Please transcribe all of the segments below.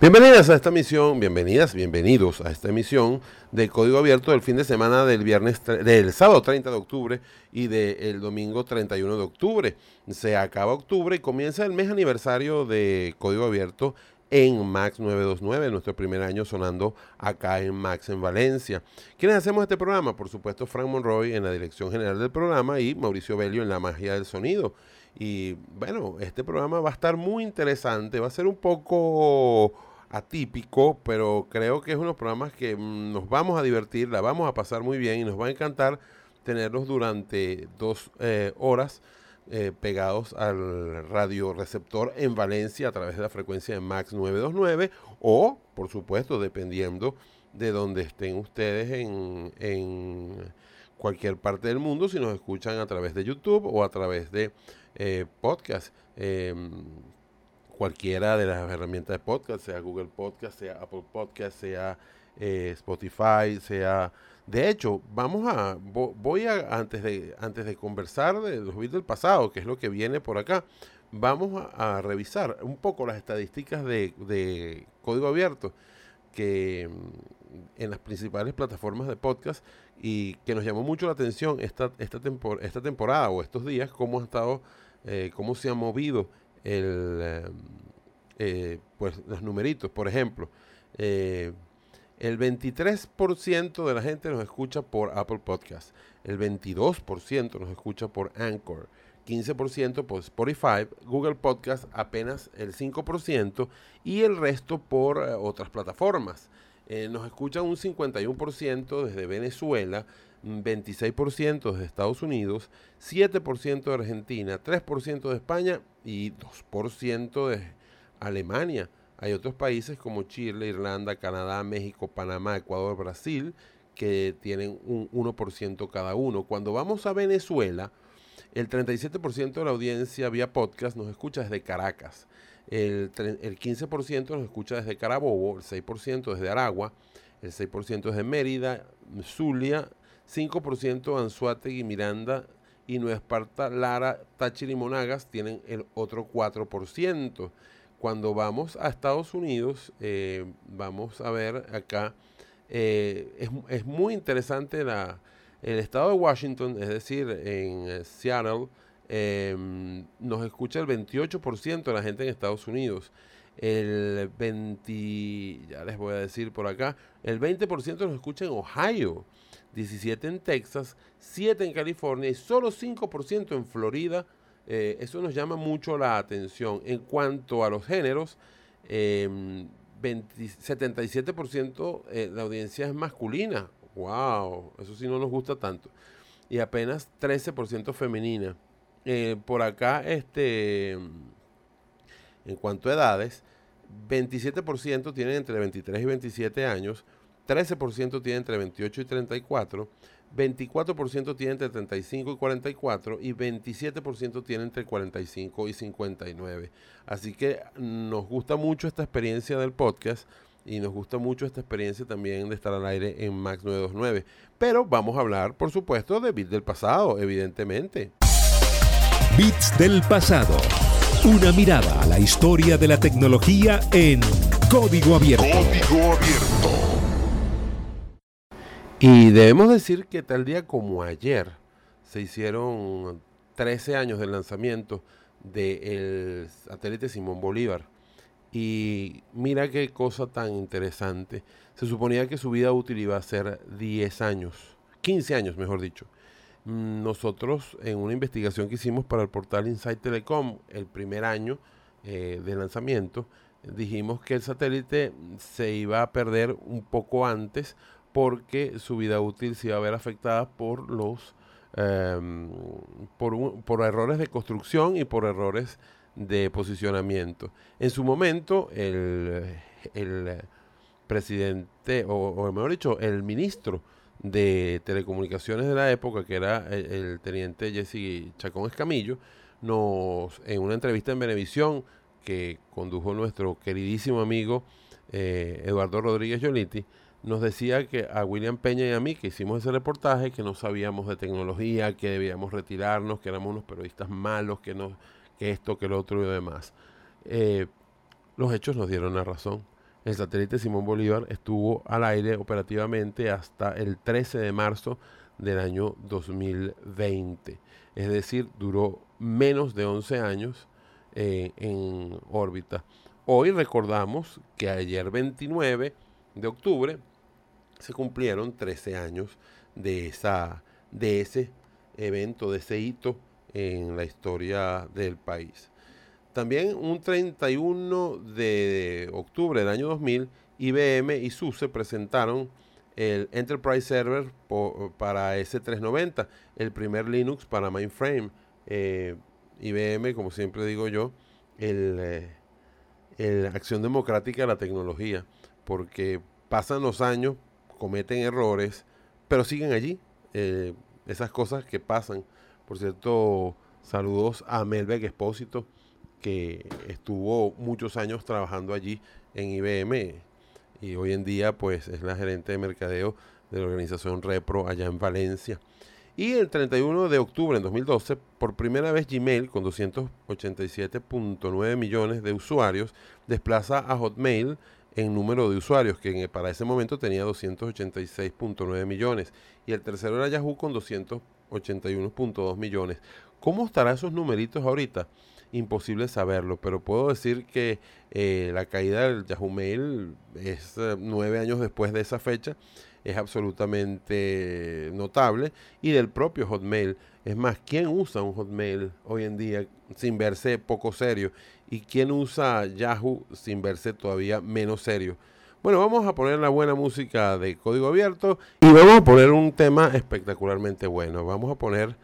Bienvenidas a esta misión, bienvenidas, bienvenidos a esta emisión de Código Abierto del fin de semana del viernes del sábado 30 de octubre y del domingo 31 de octubre. Se acaba octubre y comienza el mes aniversario de Código Abierto en Max 929, nuestro primer año sonando acá en Max en Valencia. ¿Quiénes hacemos este programa? Por supuesto, Frank Monroy en la dirección general del programa y Mauricio Belio en la magia del sonido. Y bueno, este programa va a estar muy interesante, va a ser un poco atípico, pero creo que es unos programas que mm, nos vamos a divertir, la vamos a pasar muy bien y nos va a encantar tenerlos durante dos eh, horas eh, pegados al radio receptor en Valencia a través de la frecuencia de Max 929 o, por supuesto, dependiendo de donde estén ustedes en, en cualquier parte del mundo, si nos escuchan a través de YouTube o a través de eh, podcast. Em, cualquiera de las herramientas de podcast, sea Google Podcast, sea Apple Podcast, sea eh, Spotify, sea... De hecho, vamos a, voy a, antes de, antes de conversar de los bits del pasado, que es lo que viene por acá, vamos a, revisar un poco las estadísticas de, código abierto que mm, en las principales plataformas de podcast y que nos llamó mucho la atención esta, esta, esta temporada o estos días, cómo ha estado, eh, cómo se ha movido el, eh, eh, pues los numeritos. Por ejemplo, el 23% de la gente nos escucha por Apple Podcast, el 22% nos escucha por Anchor, 15% por Spotify, Google Podcast apenas el 5% y el resto por otras plataformas. nos escucha un 51% desde Venezuela, 26% de Estados Unidos, 7% de Argentina, 3% de España y 2% de Alemania. Hay otros países como Chile, Irlanda, Canadá, México, Panamá, Ecuador, Brasil, que tienen un 1% cada uno. Cuando vamos a Venezuela, el 37% de la audiencia vía podcast nos escucha desde Caracas, el, el 15% nos escucha desde Carabobo, el 6% desde Aragua, el 6% desde Mérida, Zulia, 5% Anzuategui, Miranda y Nueva Esparta, Lara, Táchira y Monagas tienen el otro 4%. Cuando vamos a Estados Unidos, eh, vamos a ver acá, eh, es, muy interesante la, el estado de Washington, es decir, en eh, Seattle, nos escucha el 28% de la gente en Estados Unidos. El 20, ya les voy a decir por acá, el 20% nos escucha en Ohio. 17 en Texas, 7 en California y solo 5% en Florida. Eh, eso nos llama mucho la atención. En cuanto a los géneros, 77% eh, la audiencia es masculina. ¡Wow! Eso sí no nos gusta tanto. Y apenas 13% femenina. Eh, por acá, este, en cuanto a edades, 27% tienen entre 23 y 27 años, 13% tiene entre 28 y 34, 24% tiene entre 35 y 44 y 27% tiene entre 45 y 59. Así que nos gusta mucho esta experiencia del podcast y nos gusta mucho esta experiencia también de estar al aire en Max 929. Pero vamos a hablar, por supuesto, de Bits del pasado, evidentemente. Bits del pasado. Una mirada a la historia de la tecnología en código abierto. Código abierto. Y debemos decir que tal día como ayer se hicieron 13 años del lanzamiento del satélite Simón Bolívar. Y mira qué cosa tan interesante. Se suponía que su vida útil iba a ser 10 años, 15 años mejor dicho. Nosotros en una investigación que hicimos para el portal Insight Telecom el primer año eh, de lanzamiento, dijimos que el satélite se iba a perder un poco antes porque su vida útil se iba a ver afectada por los em, por, errores de construcción y por errores de posicionamiento. En su momento, el, presidente, o, mejor dicho, el ministro de Telecomunicaciones de la época, que era el, teniente Jesse Chacón Escamillo, nos, en una entrevista en Venevisión que condujo nuestro queridísimo amigo eh, Eduardo Rodríguez Yoliti, nos decía que a William Peña y a mí, que hicimos ese reportaje, que no sabíamos de tecnología, que debíamos retirarnos, que éramos unos periodistas malos, que, no, que esto, que lo otro y demás. Eh, los hechos nos dieron la razón. El satélite Simón Bolívar estuvo al aire operativamente hasta el 13 de marzo del año 2020. Es decir, duró menos de 11 años eh, en órbita. Hoy recordamos que ayer 29 de octubre se cumplieron 13 años de, esa, de ese evento, de ese hito en la historia del país. También un 31 de octubre del año 2000, IBM y SUSE presentaron el Enterprise Server para S390, el primer Linux para mainframe. Eh, IBM, como siempre digo yo, el, eh, acción democrática de la tecnología, porque pasan los años, cometen errores, pero siguen allí. Eh, esas cosas que pasan. Por cierto, saludos a Melbeck Expósito, que estuvo muchos años trabajando allí en IBM y hoy en día pues es la gerente de mercadeo de la organización Repro allá en Valencia. Y el 31 de octubre en 2012, por primera vez Gmail, con 287.9 millones de usuarios, desplaza a Hotmail en número de usuarios, que para ese momento tenía 286.9 millones, y el tercero era Yahoo con 281.2 millones. ¿Cómo estarán esos numeritos ahorita? Imposible saberlo, pero puedo decir que eh, la caída del Yahoo Mail es eh, nueve años después de esa fecha, es absolutamente notable, y del propio Hotmail. Es más, ¿quién usa un Hotmail hoy en día sin verse poco serio? ¿Y quién usa Yahoo sin verse todavía menos serio? Bueno, vamos a poner la buena música de código abierto y vamos a poner un tema espectacularmente bueno. Vamos a poner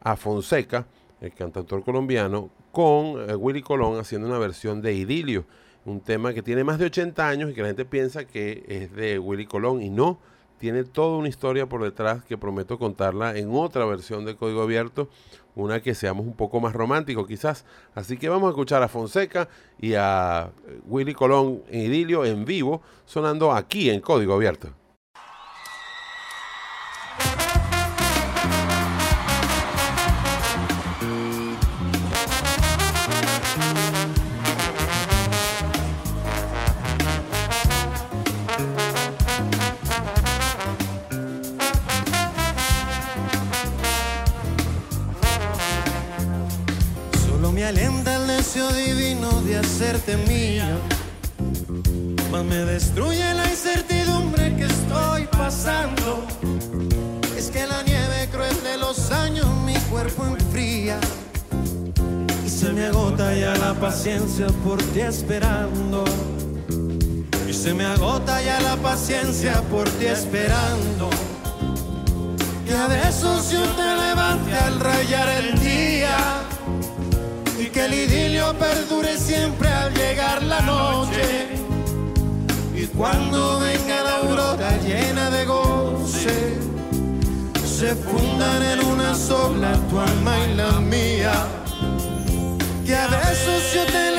a Fonseca, el cantautor colombiano, con eh, Willy Colón haciendo una versión de Idilio, un tema que tiene más de 80 años y que la gente piensa que es de Willy Colón y no tiene toda una historia por detrás que prometo contarla en otra versión de Código Abierto, una que seamos un poco más romántico quizás. Así que vamos a escuchar a Fonseca y a Willy Colón en Idilio en vivo, sonando aquí en Código Abierto. Esperando. Y se me agota ya la paciencia por ti esperando. Y a veces yo te levante al rayar el día y que el idilio perdure siempre al llegar la noche. Y cuando venga la aurora llena de goce, se fundan en una sola tu alma y la mía. Que a besos yo te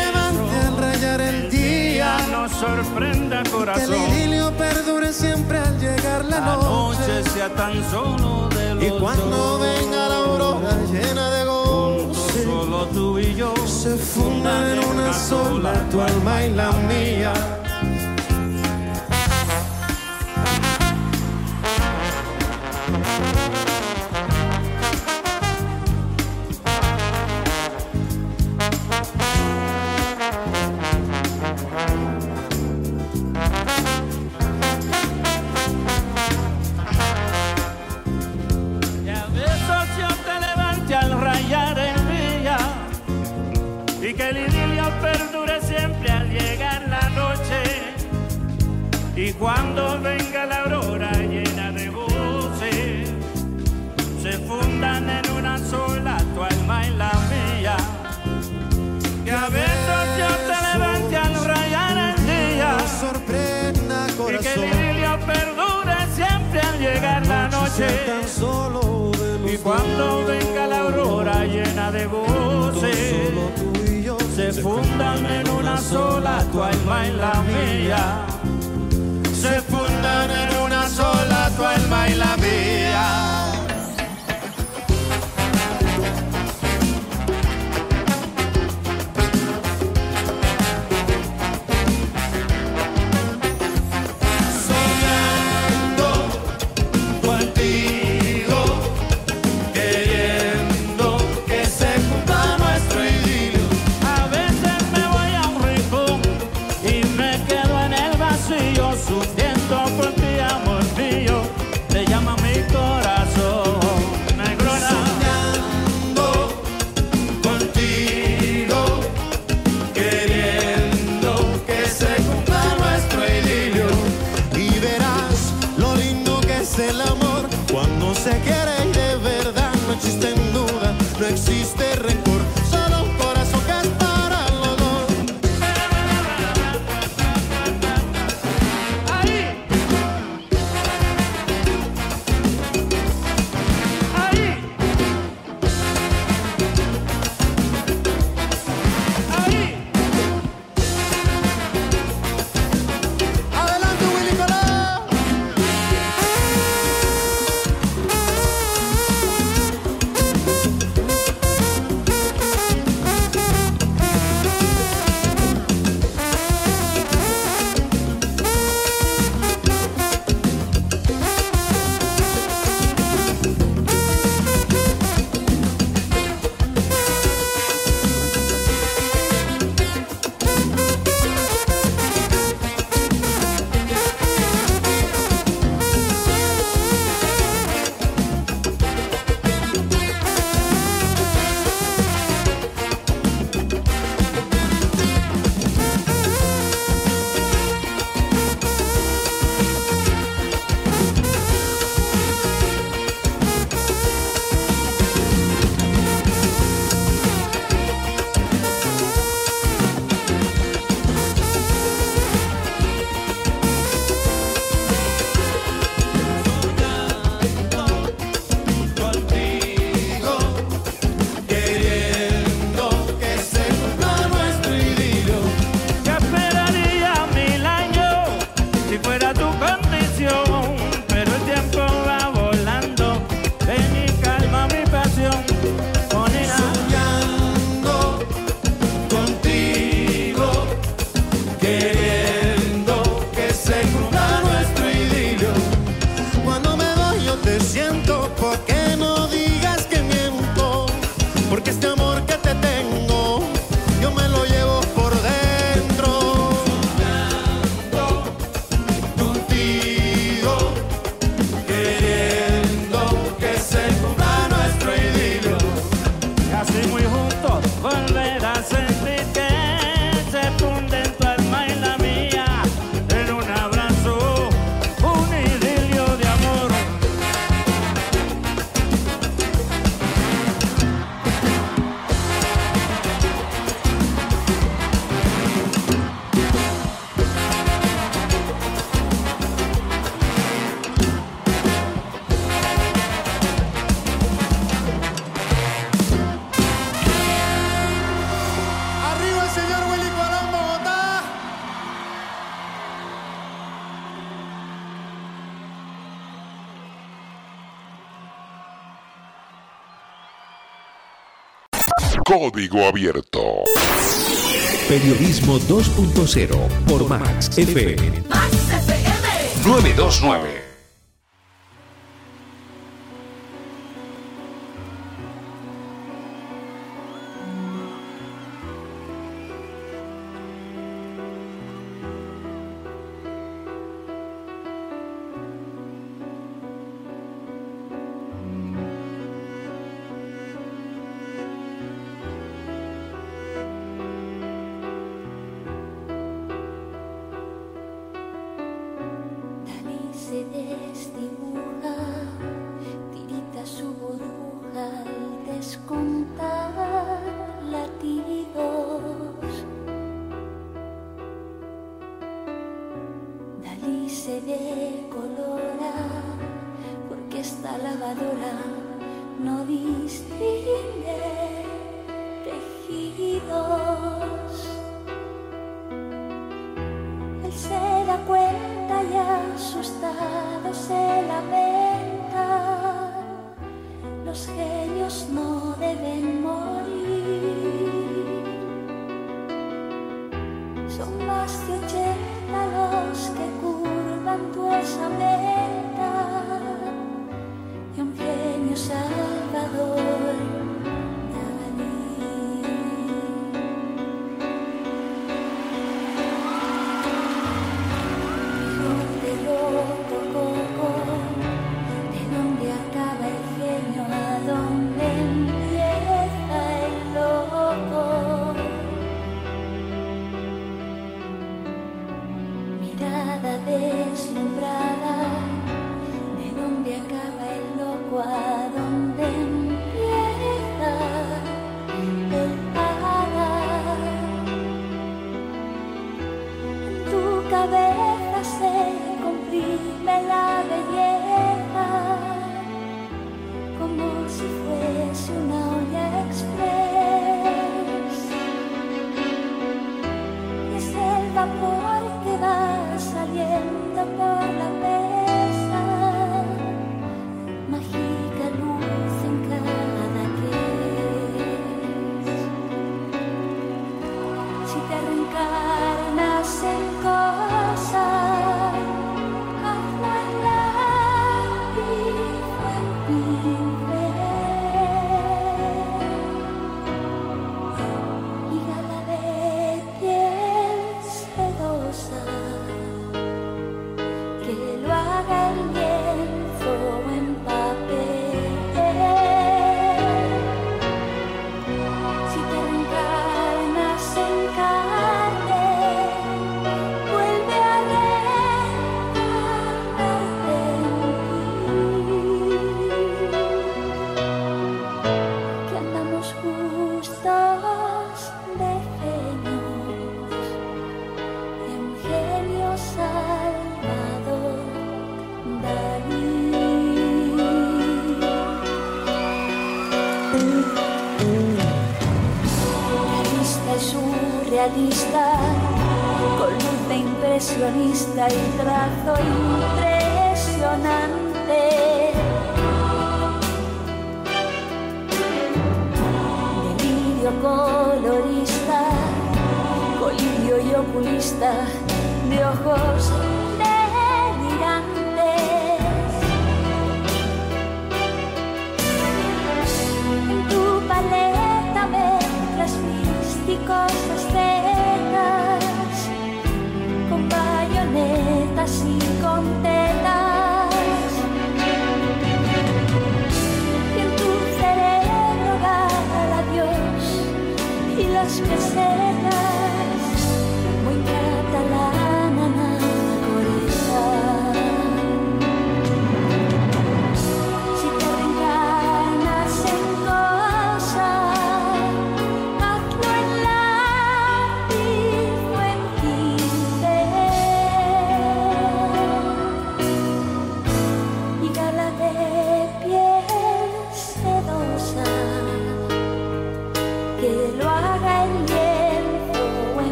al rayar el día. Nos sorprenda corazón. Que el idilio perdure siempre al llegar la, noche. sea tan solo de los Y cuando venga la aurora llena de goce, solo tú y yo se fundan en una sola tu alma y la mía. cuando venga la aurora llena de voces, se fundan en una sola tu alma y la mía. Que a veces yo te levante al rayar el día, sorprenda. Y que el idilio perdure siempre al llegar la noche. Y cuando venga la aurora llena de voces, se fundan en una sola tu alma y la mía. tu alma y la mía. Código Abierto. Periodismo 2.0 por Max FM. Max FM 929.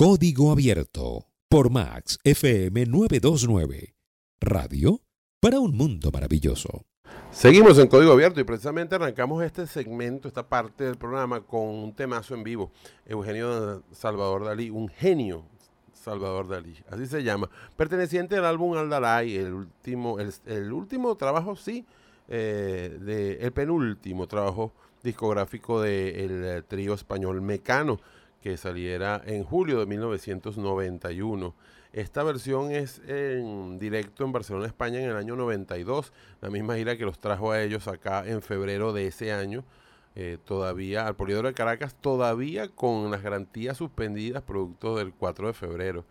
Código Abierto por Max FM 929. Radio para un mundo maravilloso. Seguimos en Código Abierto y precisamente arrancamos este segmento, esta parte del programa con un temazo en vivo. Eugenio Salvador Dalí, un genio Salvador Dalí, así se llama, perteneciente al álbum Aldalay, el último, el, último trabajo, sí, eh, de, el penúltimo trabajo discográfico del eh, trío español Mecano, que saliera en julio de 1991. Esta versión es en directo en Barcelona, España, en el año 92, la misma gira que los trajo a ellos acá en febrero de ese año. Eh, todavía al Poliedro de Caracas, todavía con las garantías suspendidas producto del 4 de febrero.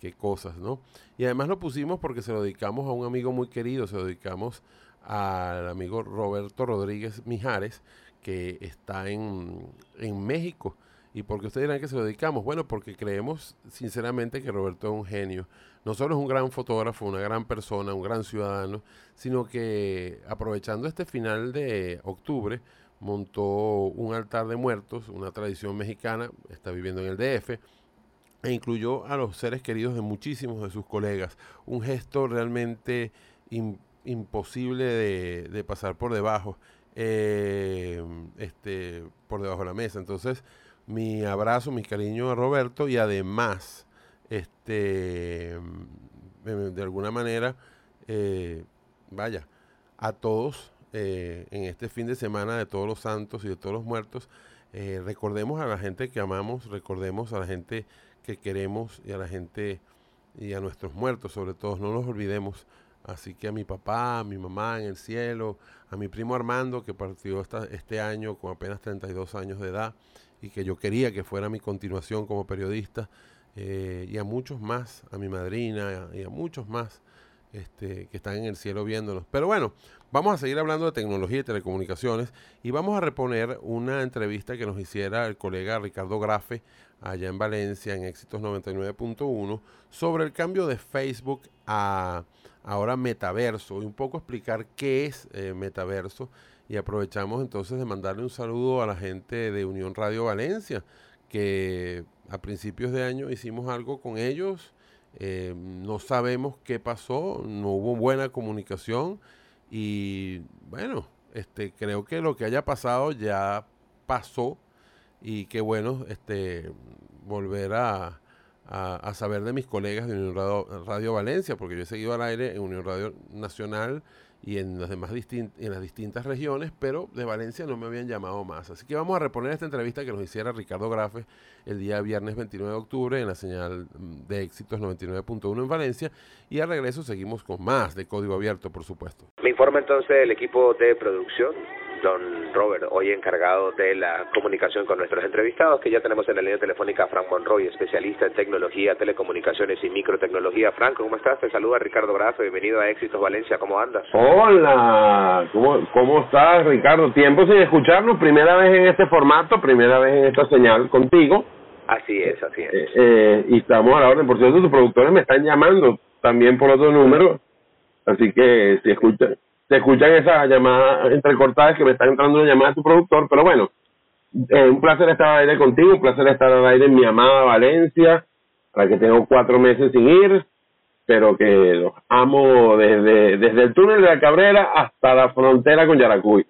Qué cosas, ¿no? Y además lo pusimos porque se lo dedicamos a un amigo muy querido, se lo dedicamos al amigo Roberto Rodríguez Mijares, que está en, en México. ¿Y por qué ustedes dirán que se lo dedicamos? Bueno, porque creemos sinceramente que Roberto es un genio. No solo es un gran fotógrafo, una gran persona, un gran ciudadano, sino que aprovechando este final de octubre, montó un altar de muertos, una tradición mexicana, está viviendo en el DF, e incluyó a los seres queridos de muchísimos de sus colegas. Un gesto realmente imposible de, pasar por debajo, eh, este, por debajo de la mesa. Entonces, mi abrazo, mi cariño a Roberto y además, este, de alguna manera, eh, vaya, a todos eh, en este fin de semana de todos los santos y de todos los muertos, eh, recordemos a la gente que amamos, recordemos a la gente que queremos y a la gente y a nuestros muertos, sobre todo, no los olvidemos. Así que a mi papá, a mi mamá en el cielo, a mi primo Armando que partió esta, este año con apenas 32 años de edad y que yo quería que fuera mi continuación como periodista, eh, y a muchos más, a mi madrina y a muchos más este, que están en el cielo viéndonos. Pero bueno, vamos a seguir hablando de tecnología y telecomunicaciones y vamos a reponer una entrevista que nos hiciera el colega Ricardo Grafe allá en Valencia en Éxitos 99.1 sobre el cambio de Facebook a ahora metaverso y un poco explicar qué es eh, metaverso y aprovechamos entonces de mandarle un saludo a la gente de Unión Radio Valencia que a principios de año hicimos algo con ellos. Eh, no sabemos qué pasó, no hubo buena comunicación y bueno, este, creo que lo que haya pasado ya pasó y qué bueno este, volver a, a, saber de mis colegas de Unión Radio, Radio, Valencia, porque yo he seguido al aire en Unión Radio Nacional y en las demás en las distintas regiones, pero de Valencia no me habían llamado más. Así que vamos a reponer esta entrevista que nos hiciera Ricardo Grafe el día viernes 29 de octubre en la señal de éxitos 99.1 en Valencia y al regreso seguimos con más de Código Abierto, por supuesto. Me informa entonces el equipo de producción don Robert, hoy encargado de la comunicación con nuestros entrevistados, que ya tenemos en la línea telefónica a Frank Monroy, especialista en tecnología, telecomunicaciones y microtecnología. Frank, ¿cómo estás? Te saluda Ricardo Brazo, bienvenido a Éxitos Valencia, ¿cómo andas? Hola, ¿cómo, cómo estás Ricardo? Tiempo sin escucharnos, primera vez en este formato, primera vez en esta señal contigo. Así es, así es. Eh, eh, y estamos a la orden, por cierto, tus productores me están llamando también por otro número, así que si escuchan se escuchan esas llamadas entrecortadas que me están entrando una llamada de tu productor, pero bueno, eh, un placer estar al aire contigo, un placer estar al aire en mi amada Valencia, para que tengo cuatro meses sin ir, pero que los amo desde, desde el túnel de la Cabrera hasta la frontera con Yaracuy.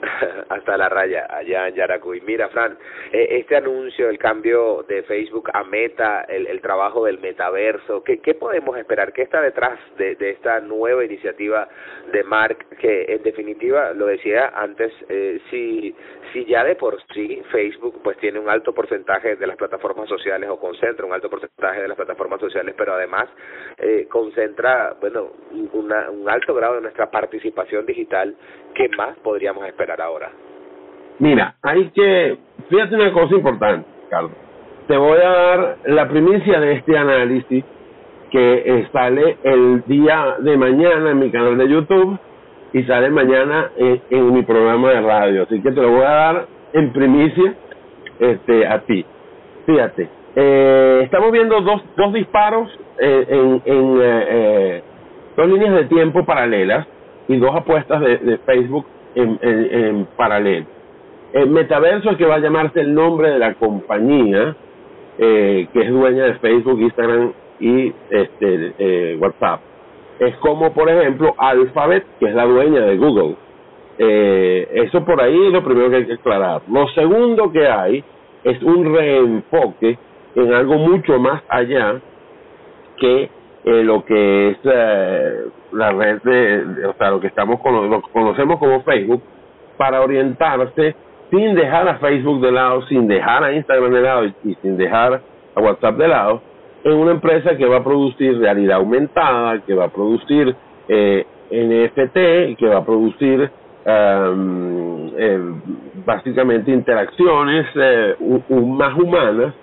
hasta la raya allá en Yaracuy. Mira, Fran, eh, este anuncio, el cambio de Facebook a Meta, el, el trabajo del metaverso, ¿qué, ¿qué, podemos esperar? ¿Qué está detrás de, de, esta nueva iniciativa de Mark? Que en definitiva, lo decía antes, eh, si, si ya de por sí Facebook pues tiene un alto porcentaje de las plataformas sociales o concentra un alto porcentaje de las plataformas sociales, pero además eh, concentra, bueno, un alto grado de nuestra participación digital, ¿qué más podríamos esperar ahora? Mira, hay que, fíjate una cosa importante, Carlos. Te voy a dar la primicia de este análisis que sale el día de mañana en mi canal de YouTube y sale mañana en, mi programa de radio. Así que te lo voy a dar en primicia este, a ti. Fíjate, eh, estamos viendo dos, dos disparos eh, en, en eh, dos líneas de tiempo paralelas y dos apuestas de, Facebook en, en, paralelo. El metaverso, que va a llamarse el nombre de la compañía, eh, que es dueña de Facebook, Instagram y este eh, WhatsApp. Es como, por ejemplo, Alphabet, que es la dueña de Google. Eh, eso por ahí es lo primero que hay que aclarar. Lo segundo que hay es un reenfoque en algo mucho más allá que eh, lo que es eh, la red de, o sea, lo que estamos lo que conocemos como Facebook, para orientarse sin dejar a Facebook de lado, sin dejar a Instagram de lado y, sin dejar a WhatsApp de lado, en una empresa que va a producir realidad aumentada, que va a producir eh, NFT, que va a producir um, eh, básicamente interacciones eh, más humanas.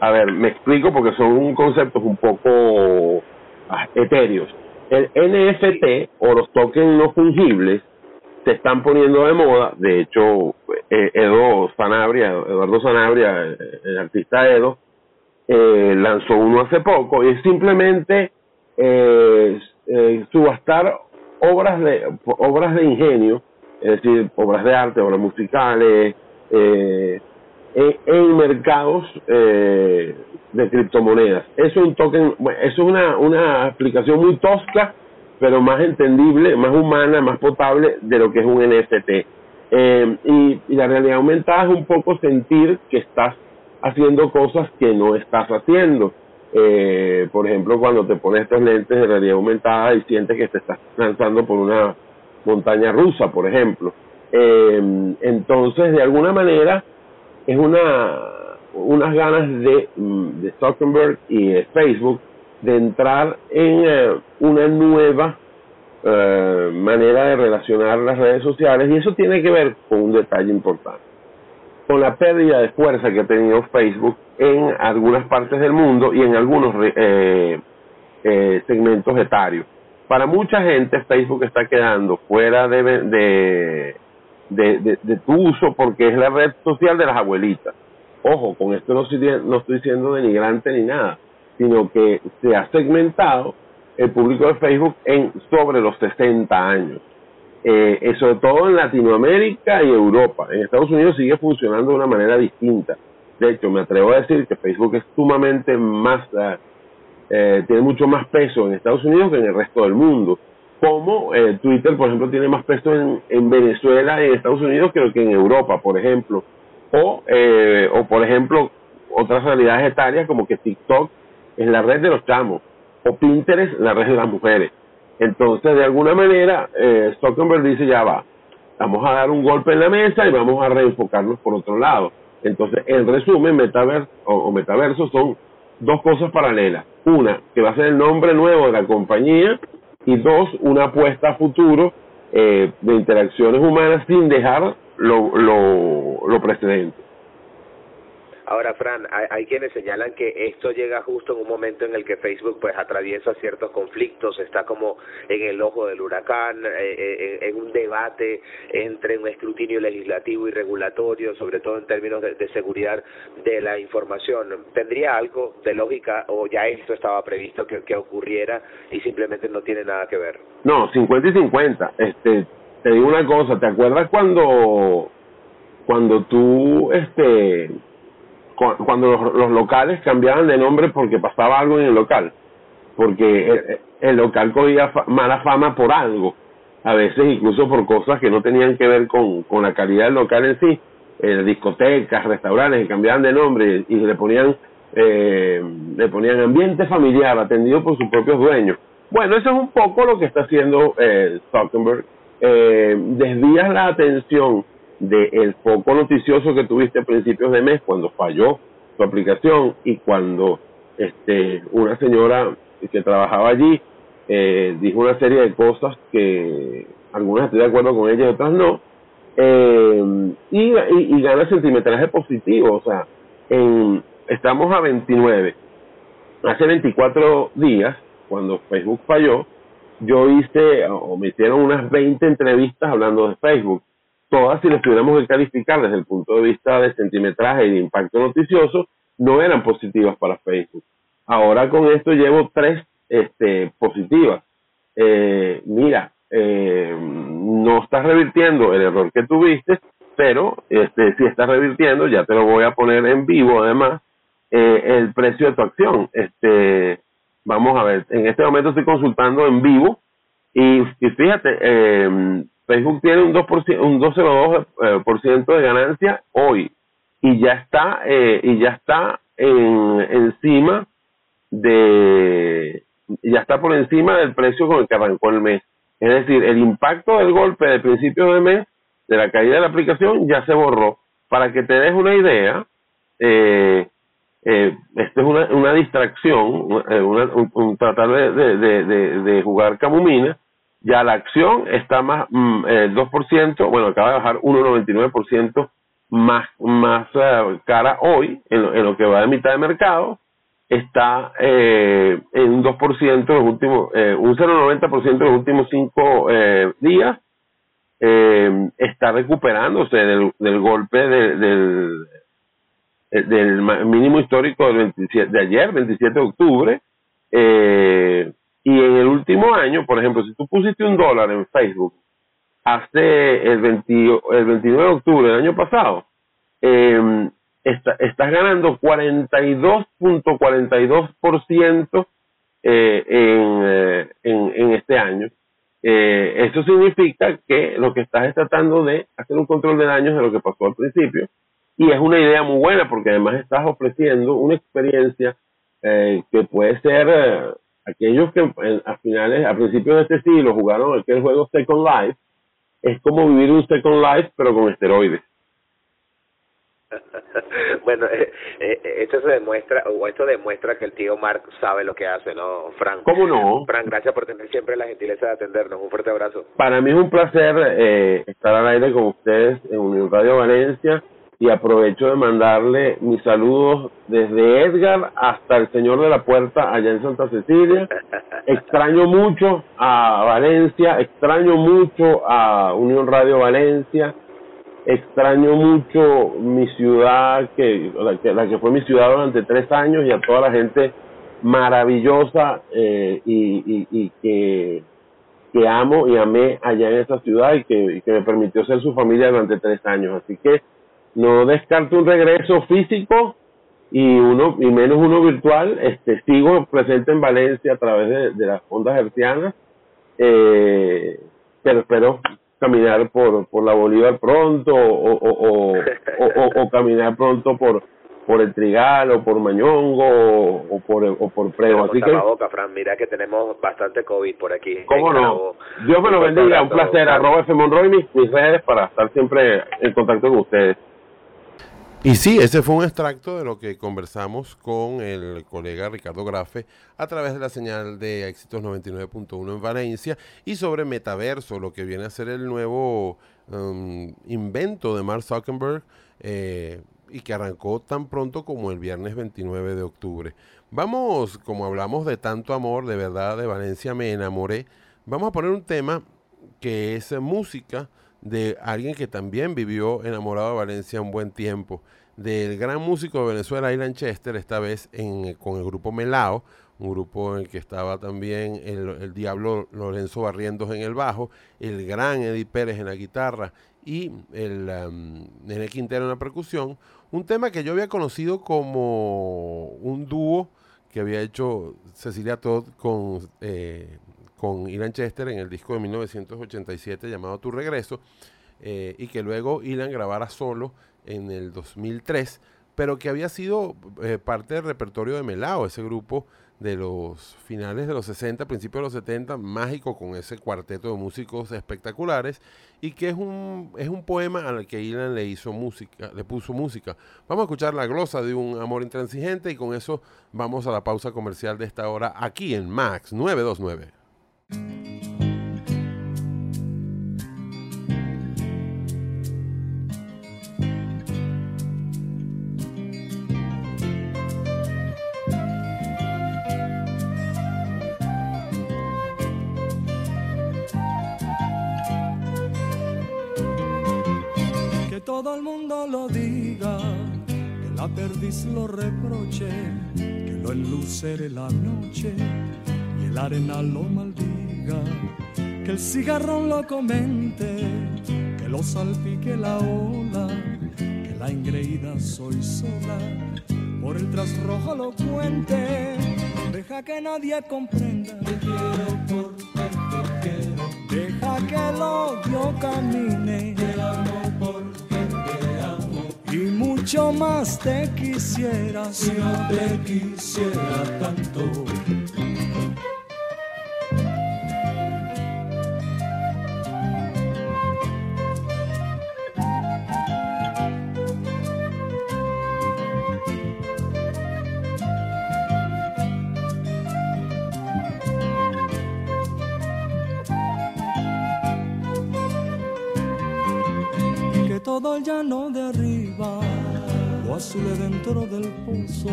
A ver, me explico porque son conceptos un poco ah, etéreos. El NFT o los tokens no fungibles se están poniendo de moda. De hecho, eh, Edo Sanabria, Eduardo Sanabria, eh, el artista Edo, eh, lanzó uno hace poco y es simplemente subastar obras de obras de ingenio, es decir, obras de arte, obras musicales, en, mercados de criptomonedas. Eso es un token, es una, una explicación muy tosca pero más entendible, más humana, más potable de lo que es un NFT. Eh, y, y, la realidad aumentada es un poco sentir que estás haciendo cosas que no estás haciendo. Eh, por ejemplo, cuando te pones estos lentes de realidad aumentada y sientes que te estás lanzando por una montaña rusa, por ejemplo. Eh, entonces, de alguna manera, es una unas ganas de, de Zuckerberg y de Facebook de entrar en eh, una nueva eh, manera de relacionar las redes sociales y eso tiene que ver con un detalle importante, con la pérdida de fuerza que ha tenido Facebook en algunas partes del mundo y en algunos eh, eh, segmentos etarios. Para mucha gente Facebook está quedando fuera de, de, de, de tu uso porque es la red social de las abuelitas. Ojo, con esto no estoy, no siendo denigrante ni nada sino que se ha segmentado el público de Facebook en sobre los 60 años. Eh, sobre todo en Latinoamérica y Europa. En Estados Unidos sigue funcionando de una manera distinta. De hecho, me atrevo a decir que Facebook es sumamente más, eh, eh, tiene mucho más peso en Estados Unidos que en el resto del mundo. Como eh, Twitter, por ejemplo, tiene más peso en, en Venezuela y en Estados Unidos que, que en Europa, por ejemplo. O, eh, o, por ejemplo, otras realidades etarias como que TikTok es la red de los chamos, o Pinterest, la red de las mujeres. Entonces, de alguna manera, eh, Zuckerberg dice, ya va, vamos a dar un golpe en la mesa y vamos a reenfocarnos por otro lado. Entonces, en resumen, metaverso o, metaverso son dos cosas paralelas. Una, que va a ser el nombre nuevo de la compañía, y dos, una apuesta a futuro eh, de interacciones humanas sin dejar lo, lo, lo precedente. Ahora, Fran, hay, hay, quienes señalan que esto llega justo en un momento en el que Facebook pues atraviesa ciertos conflictos, está como en el ojo del huracán, eh, eh, en un debate entre un escrutinio legislativo y regulatorio, sobre todo en términos de, de, seguridad de la información. ¿Tendría algo de lógica o ya esto estaba previsto que, que ocurriera y simplemente no tiene nada que ver? No, 50 y 50. Este, te digo una cosa, ¿te acuerdas cuando cuando tú este cuando los, locales cambiaban de nombre porque pasaba algo en el local, porque el, el local cogía fa mala fama por algo, a veces incluso por cosas que no tenían que ver con, con la calidad del local en sí, eh, discotecas, restaurantes que cambiaban de nombre y le ponían eh, le ponían ambiente familiar atendido por sus propios dueños. Bueno, eso es un poco lo que está haciendo eh, Zuckerberg. Eh, desvías la atención del foco noticioso que tuviste a principios de mes cuando falló tu aplicación y cuando este una señora que trabajaba allí eh, dijo una serie de cosas que algunas estoy de acuerdo con ella y otras no eh, y, y, y gana centimetraje positivo o sea en, estamos a 29 hace 24 días cuando Facebook falló yo hice o me hicieron unas 20 entrevistas hablando de Facebook todas, si las tuviéramos que calificar desde el punto de vista de centimetraje y de impacto noticioso, no eran positivas para Facebook. Ahora con esto llevo tres este, positivas. Eh, mira, eh, no estás revirtiendo el error que tuviste, pero este, si estás revirtiendo, ya te lo voy a poner en vivo además, eh, el precio de tu acción. Este, vamos a ver, en este momento estoy consultando en vivo y, y fíjate, eh, Facebook tiene un 2%, un 2,02% eh, por ciento de ganancia hoy y ya está eh, y ya está en, encima de ya está por encima del precio con el que arrancó el mes. Es decir, el impacto del golpe de principio de mes de la caída de la aplicación ya se borró. Para que te des una idea, eh, eh, esto es una, una distracción, eh, tratar de, de, de, jugar camumina, ya la acción está más, mm, eh, 2%, bueno, acaba de bajar 1,99% más, más uh, cara hoy, en lo, en lo, que va de mitad de mercado, está eh, en un 2% los últimos, eh, un 0,90% en los últimos 5 eh, días, está recuperándose del, del golpe de, del, del mínimo histórico del 27, de ayer, 27 de octubre, eh, y en el último año, por ejemplo, si tú pusiste un dólar en Facebook hace el, 20, el 29 de octubre del año pasado, eh, está, estás ganando 42.42% eh, en, eh, en, en este año. Eh, eso significa que lo que estás es tratando de hacer un control de daños de lo que pasó al principio y es una idea muy buena porque además estás ofreciendo una experiencia eh, que puede ser eh, aquellos que eh, a finales, a principios de este siglo jugaron aquel juego Second Life, es como vivir un Second Life pero con esteroides. bueno, eh, eh, esto se demuestra, o esto demuestra que el tío Mark sabe lo que hace, ¿no, Frank? ¿Cómo no? Frank, gracias por tener siempre la gentileza de atendernos. Un fuerte abrazo. Para mí es un placer eh, estar al aire con ustedes en Unión Radio Valencia y aprovecho de mandarle mis saludos desde Edgar hasta el señor de la puerta allá en Santa Cecilia. extraño mucho a Valencia, extraño mucho a Unión Radio Valencia, extraño mucho mi ciudad, que la, que la que fue mi ciudad durante tres años y a toda la gente maravillosa eh, y, y, y que que amo y amé allá en esa ciudad y que, y que me permitió ser su familia durante tres años. Así que no descarto un regreso físico y uno y menos uno virtual. Este sigo presente en Valencia a través de, de las ondas hercianas eh, pero espero caminar por por la Bolívar pronto o o, o, o, o caminar pronto por por el Trigal o por Mañongo o, por o por Prego así que boca, Fran, mira que tenemos bastante COVID por aquí. Cómo no Dios me lo bendiga. un placer. Arroba F. Monroy mis, mis redes para estar siempre en contacto con ustedes y sí, ese fue un extracto de lo que conversamos con el colega Ricardo Grafe a través de la señal de éxitos 99.1 en Valencia y sobre metaverso, lo que viene a ser el nuevo um, invento de Mark Zuckerberg eh, y que arrancó tan pronto como el viernes 29 de octubre. Vamos, como hablamos de tanto amor, de verdad, de Valencia me enamoré, vamos a poner un tema que es música de alguien que también vivió enamorado de Valencia un buen tiempo, del gran músico de Venezuela, Ilan Chester, esta vez en, con el grupo Melao, un grupo en el que estaba también el, Diablo Lorenzo Barrientos en el bajo, el gran Eddie Pérez en la guitarra y el um, Nene Quintero en la percusión, un tema que yo había conocido como un dúo que había hecho Cecilia Todd con eh, con Ilan Chester en el disco de 1987 llamado Tu Regreso, eh, y que luego Ilan grabara solo en el 2003, pero que había sido eh, parte del repertorio de Melao, ese grupo de los finales de los 60, principios de los 70, mágico con ese cuarteto de músicos espectaculares y que es un, es un poema al que Ilan le hizo música, le puso música. Vamos a escuchar la glosa de un amor intransigente y con eso vamos a la pausa comercial de esta hora aquí en Max 929. Que todo el mundo lo diga, que la perdiz lo reproche, que lo enlucere la noche y el arenal lo maldiga, que el cigarrón lo comente, que lo salpique la ola, que la engreída soy sola, por el trasrojo lo cuente. Deja que nadie comprenda. Te quiero porque te quiero. Deja que el odio camine. Te amo porque te amo. Y mucho más te quisiera si no te quisiera tanto. Llano de arriba lo azule dentro del pozo.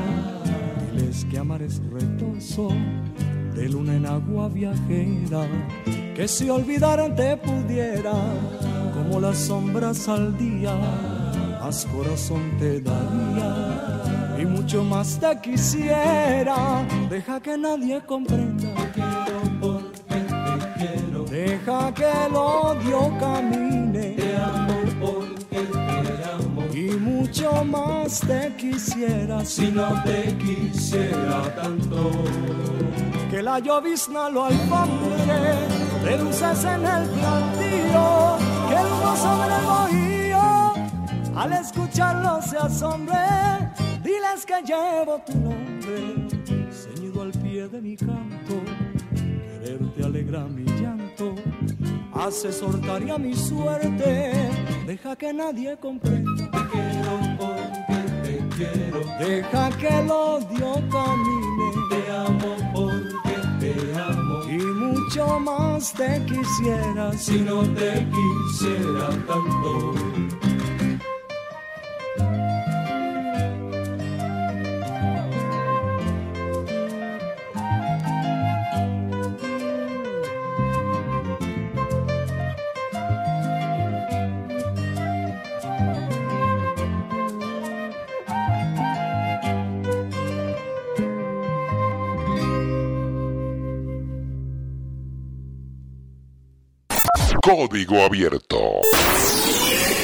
Diles que amar es retoso de luna en agua viajera, que si olvidaran te pudiera, como las sombras al día, más corazón te daría y mucho más te quisiera. Deja que nadie comprenda. Te quiero porque te quiero. Deja que el odio camine. Te quisiera si no te quisiera tanto. Que la llovizna lo alfombre de luces en el plantío. Que el humo sobre el bohío al escucharlo se asombre. Diles que llevo tu nombre ceñido al pie de mi canto. Quererte alegra mi llanto, hace soltaría mi suerte. Deja que nadie comprenda. Quiero. Deja que el odio camine. Te amo porque te amo. Y mucho más te quisiera si no te quisiera tanto. Código Abierto.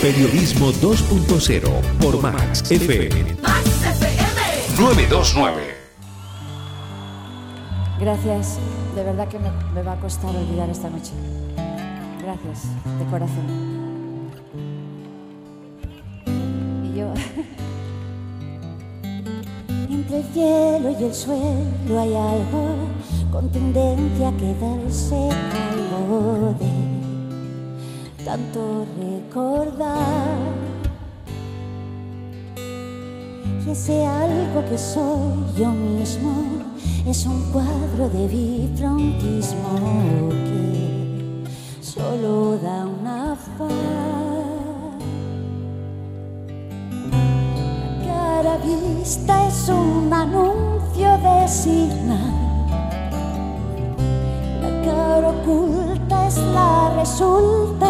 Periodismo 2.0 por Max FM 929. Gracias, de verdad que me, me va a costar olvidar esta noche. Gracias, de corazón. Y yo, Entre el cielo y el suelo hay algo con tendencia a quedarse calvo de tanto recordar. Y ese algo que soy yo mismo es un cuadro de bifrontismo que solo da una faz. cara vista es un anuncio de signa. La cara oculta es la resulta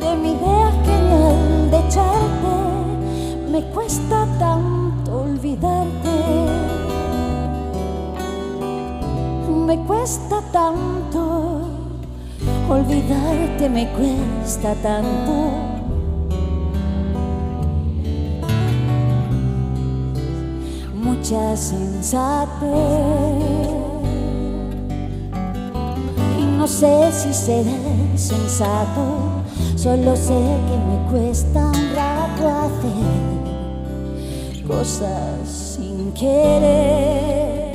de mi idea genial de echarte. Me cuesta tanto olvidarte. Me cuesta tanto olvidarte, me cuesta tanto. mucha sensatez. No sé si seré sensato, solo sé que me cuesta un rato hacer cosas sin querer.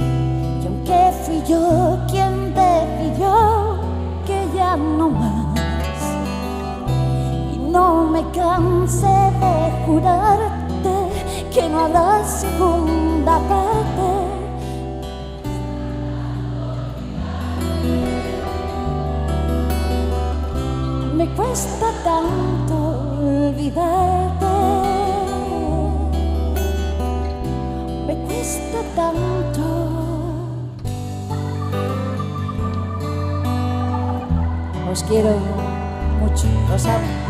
Y aunque fui yo quien decidió que ya no más, y no me cansé de jurarte que no habrá segunda parte. Me cuesta tanto olvidarte. Me cuesta tanto. os quiero mucho, os amo.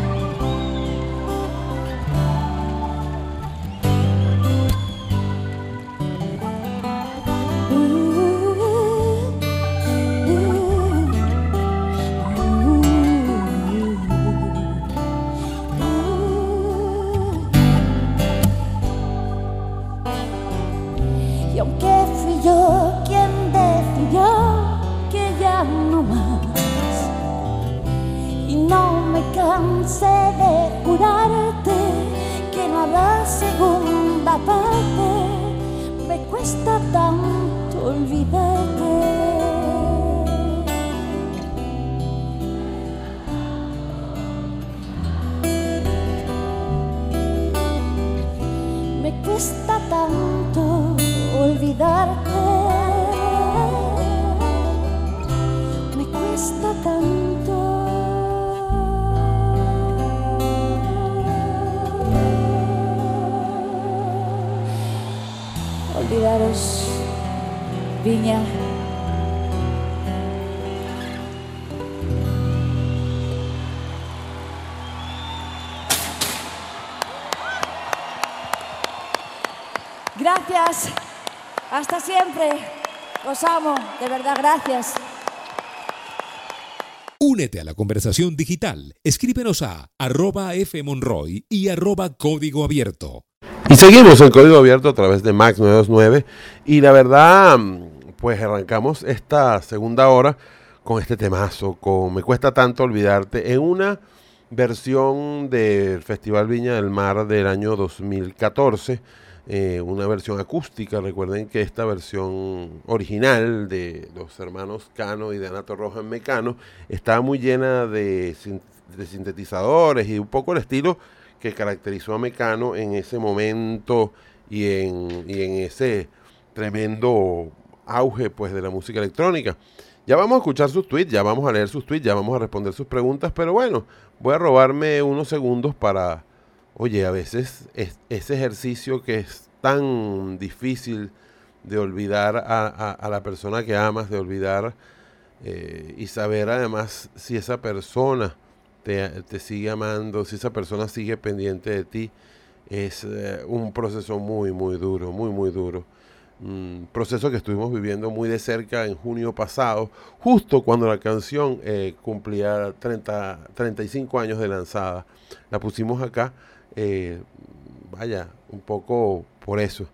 Gracias. Hasta siempre. Os amo. De verdad, gracias. Únete a la conversación digital. Escríbenos a arroba fmonroy y arroba código abierto. Y seguimos el código abierto a través de Max 929. Y la verdad, pues arrancamos esta segunda hora con este temazo, con Me cuesta tanto olvidarte, en una versión del Festival Viña del Mar del año 2014. Eh, una versión acústica. Recuerden que esta versión original de los hermanos Cano y de Anato Roja en Mecano estaba muy llena de, sin- de sintetizadores y un poco el estilo que caracterizó a Mecano en ese momento y en, y en ese tremendo auge pues de la música electrónica. Ya vamos a escuchar sus tweets, ya vamos a leer sus tweets, ya vamos a responder sus preguntas, pero bueno, voy a robarme unos segundos para, oye, a veces es- ese ejercicio que es tan difícil de olvidar a, a- la persona que amas, de olvidar eh, y saber además si esa persona te, te sigue amando, si esa persona sigue pendiente de ti, es eh, un proceso muy, muy duro, muy, muy duro. Un proceso que estuvimos viviendo muy de cerca en junio pasado, justo cuando la canción eh, cumplía 30, 35 años de lanzada. La pusimos acá, eh, vaya, un poco por eso.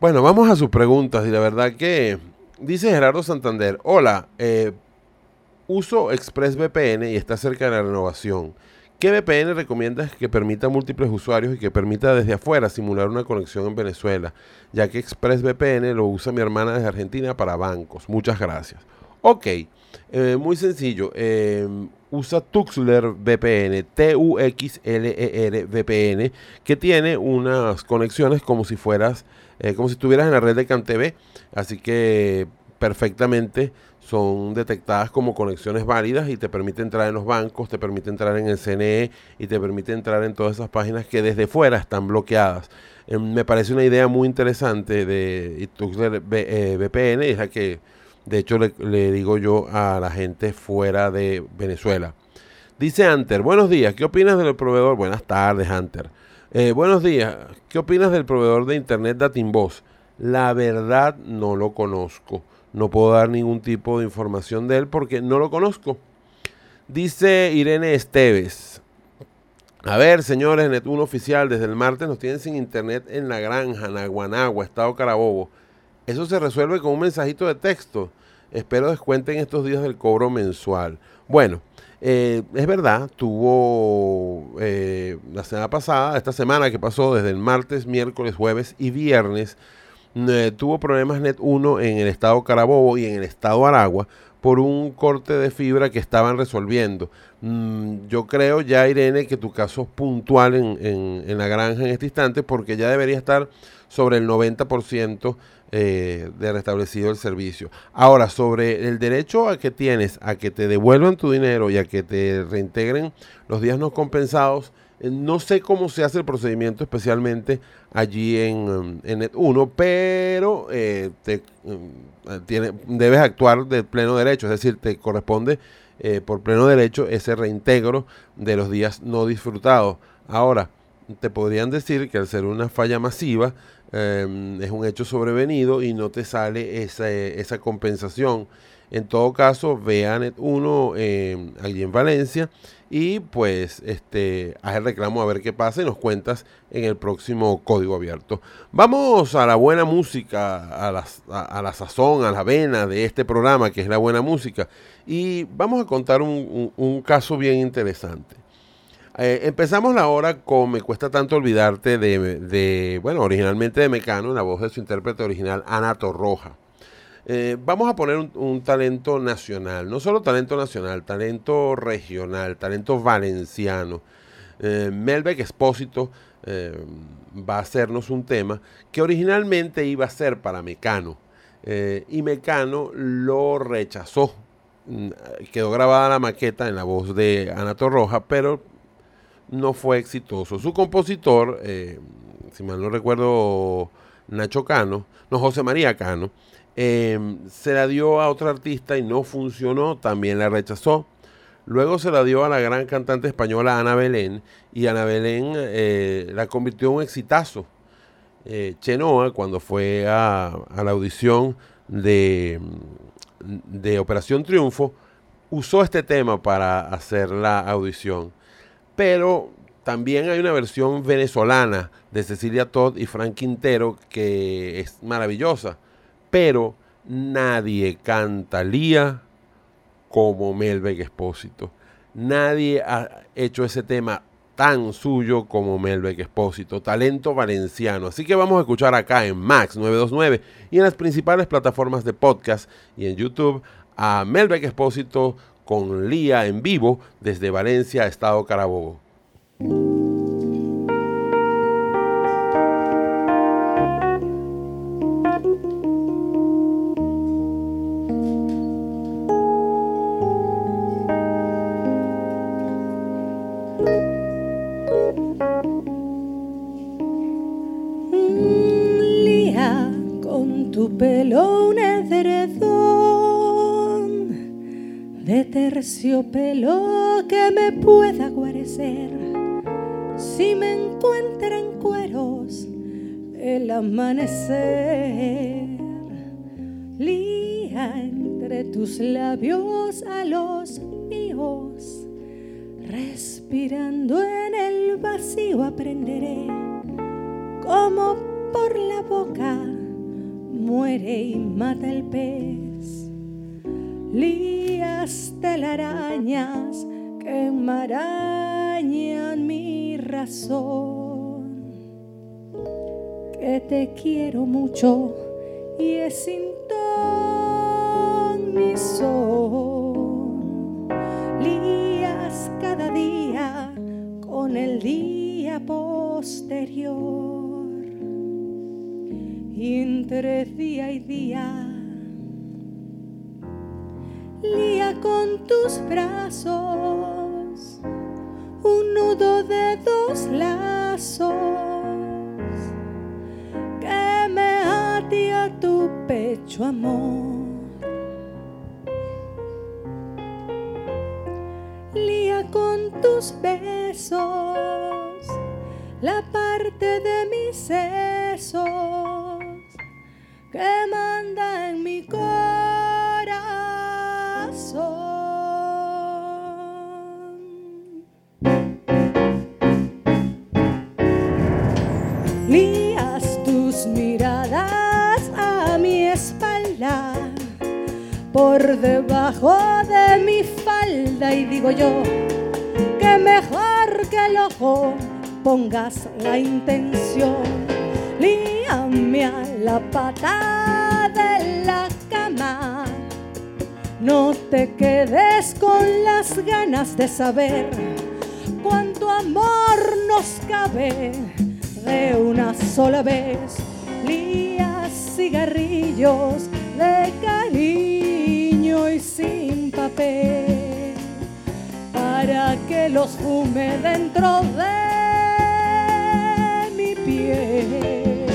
Bueno, vamos a sus preguntas y la verdad que dice Gerardo Santander, hola, eh, uso ExpressVPN y está cerca de la renovación. ¿Qué VPN recomiendas que permita a múltiples usuarios y que permita desde afuera simular una conexión en Venezuela? Ya que ExpressVPN lo usa mi hermana desde Argentina para bancos. Muchas gracias. Ok, eh, muy sencillo. eh, usa Tuxler VPN, T-U-X-L-E-R VPN, que tiene unas conexiones como si fueras, eh, como si estuvieras en la red de CanTV. Así que perfectamente son detectadas como conexiones válidas y te permite entrar en los bancos, te permite entrar en el CNE y te permite entrar en todas esas páginas que desde fuera están bloqueadas. Eh, me parece una idea muy interesante de Tuxler V- eh, VPN, es la que de hecho le, digo yo a la gente fuera de Venezuela. Dice Hunter, buenos días, ¿qué opinas del proveedor? Buenas tardes, Hunter. Eh, buenos días, ¿qué opinas del proveedor de internet Datinvoz? La verdad no lo conozco. No puedo dar ningún tipo de información de él porque no lo conozco. Dice Irene Esteves. A ver, señores, Net1 oficial, desde el martes nos tienen sin internet en la granja, Naguanagua, Estado Carabobo. Eso se resuelve con un mensajito de texto. Espero descuenten estos días del cobro mensual. Bueno, eh, es verdad, tuvo eh, la semana pasada, esta semana que pasó desde el martes, miércoles, jueves y viernes, eh, tuvo problemas Net 1 en el estado Carabobo y en el estado Aragua por un corte de fibra que estaban resolviendo. Mm, yo creo ya, Irene, que tu caso es puntual en, la granja en este instante porque ya debería estar sobre el 90% eh, de restablecido el servicio. Ahora, sobre el derecho a que tienes a que te devuelvan tu dinero y a que te reintegren los días no compensados, eh, no sé cómo se hace el procedimiento, especialmente allí en, um, en Net 1, pero eh, te, eh, tiene, debes actuar de pleno derecho, es decir, te corresponde eh, por pleno derecho ese reintegro de los días no disfrutados. Ahora, te podrían decir que al ser una falla masiva, em, es un hecho sobrevenido y no te sale esa, esa compensación. En todo caso, ve a Net1 eh, allí en Valencia y pues este, haz el reclamo a ver qué pasa y nos cuentas en el próximo código abierto. Vamos a la buena música, a la, a, la sazón, a la vena de este programa que es la buena música. Y vamos a contar un, caso bien interesante. Eh, empezamos la hora con Me cuesta tanto olvidarte de, bueno, originalmente de Mecano, la voz de su intérprete original, Ana Torroja. Eh, vamos a poner un, talento nacional, no solo talento nacional, talento regional, talento valenciano. Eh, Melbeck Espósito eh, va a hacernos un tema que originalmente iba a ser para Mecano y Mecano lo rechazó. Mm, quedó grabada la maqueta en la voz de Anato Roja, pero no fue exitoso. Su compositor, si mal no recuerdo, Nacho Cano, no José María Cano, Em, se la dio a otra artista y no funcionó, también la rechazó. Luego se la dio a la gran cantante española Ana Belén y Ana Belén eh, la convirtió en un exitazo. Eh, Chenoa, cuando fue a, la audición de, de Operación Triunfo, usó este tema para hacer la audición. Pero también hay una versión venezolana de Cecilia Todd y Frank Quintero que es maravillosa pero nadie canta Lía como Melbeck Espósito. Nadie ha hecho ese tema tan suyo como Melbeck Espósito, talento valenciano. Así que vamos a escuchar acá en Max 929 y en las principales plataformas de podcast y en YouTube a Melbeck Espósito con Lía en vivo desde Valencia, Estado Carabobo. Terciopelo que me pueda guarecer si me encuentra en cueros el amanecer. Lía entre tus labios a los míos, respirando en el vacío aprenderé cómo por la boca muere y mata el pez. Lías telarañas que enmarañan mi razón. Que te quiero mucho y es sin ton mi son. Lías cada día con el día posterior. Y entre día y día lía con tus brazos un nudo de dos lazos que me ate a tu pecho, amor. Lía con tus besos la parte de mis sesos que manda en mi corazón. Por debajo de mi falda y digo yo que mejor que el ojo pongas la intención. Líame a la pata de la cama no te quedes con las ganas de saber cuánto amor nos cabe de una sola vez. Lías cigarrillos de cariño sin papel para que los fume dentro de mi piel.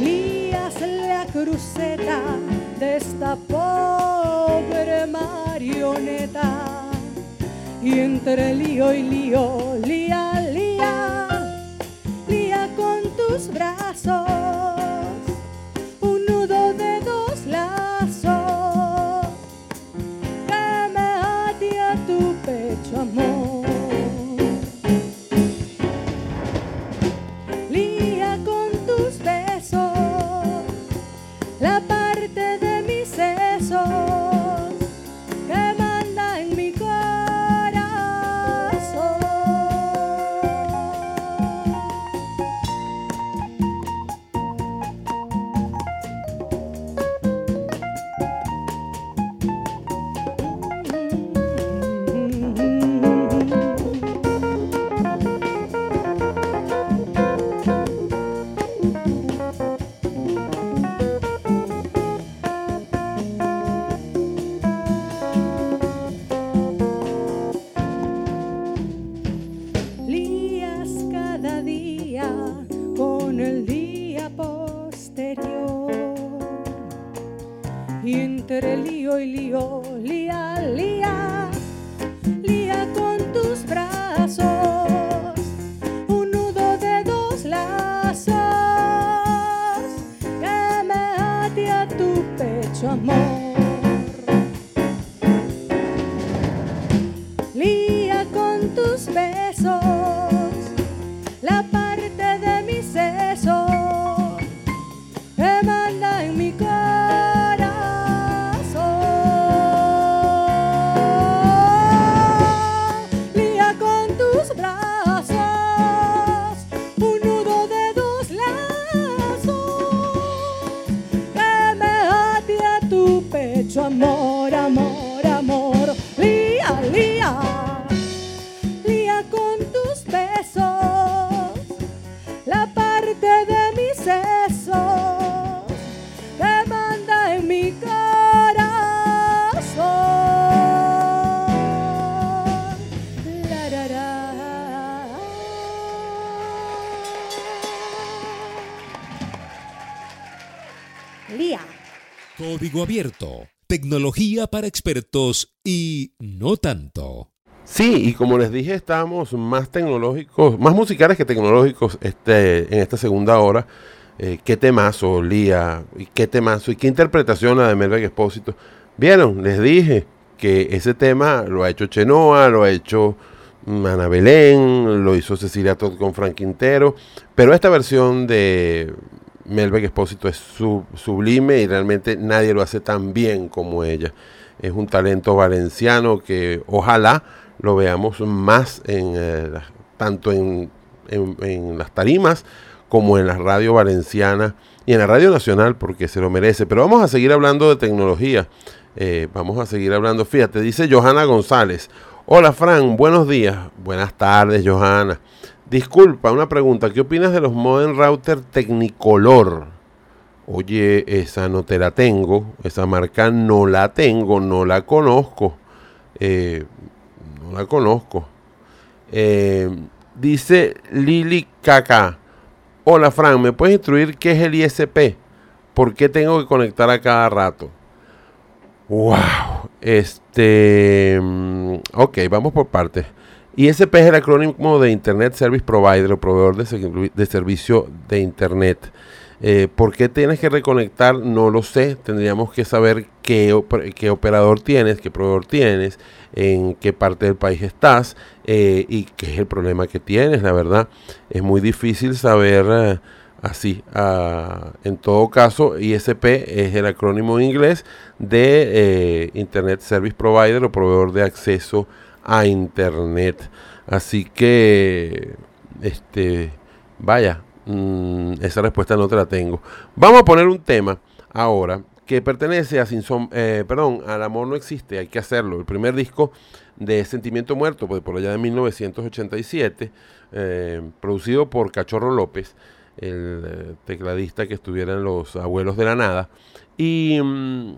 Lías la cruceta de esta pobre marioneta. Y entre lío y lío, Tecnología para expertos y no tanto. Sí, y como les dije, estamos más tecnológicos, más musicales que tecnológicos este, en esta segunda hora. Eh, qué temazo, Lía, y qué temazo, y qué interpretación la de Melvin Expósito. Vieron, les dije que ese tema lo ha hecho Chenoa, lo ha hecho Ana Belén, lo hizo Cecilia Todd con Frank Quintero, pero esta versión de Melvin Expósito es sub- sublime y realmente nadie lo hace tan bien como ella. Es un talento valenciano que ojalá lo veamos más en eh, tanto en las tarimas como en la radio valenciana y en la radio nacional porque se lo merece. Pero vamos a seguir hablando de tecnología. Eh, vamos a seguir hablando. Fíjate, dice Johanna González. Hola Fran, buenos días. Buenas tardes, Johanna. Disculpa, una pregunta. ¿Qué opinas de los modem router Technicolor? Oye, esa no te la tengo. Esa marca no la tengo, no la conozco. Eh, no la conozco. Eh, dice Lili Kaka. Hola Fran, ¿me puedes instruir qué es el ISP? ¿Por qué tengo que conectar a cada rato? Wow. Este. mm, Ok, vamos por partes. ISP es el acrónimo de Internet Service Provider o proveedor de, servi- de servicio de Internet. Eh, ¿Por qué tienes que reconectar? No lo sé. Tendríamos que saber qué, oper- qué operador tienes, qué proveedor tienes, en qué parte del país estás eh, y qué es el problema que tienes. La verdad, es muy difícil saber eh, así. ah, en todo caso, ISP es el acrónimo en inglés de Internet Service Provider o proveedor de acceso a Internet. Así que, este, vaya, mm, esa respuesta no te la tengo. Vamos a poner un tema ahora que pertenece a Sin Som- eh, perdón, al amor no existe, hay que hacerlo. El primer disco de Sentimiento Muerto, pues, por allá de 1987, eh, producido por Cachorro López, el eh, tecladista que estuviera en Los Abuelos de la Nada. Y mm,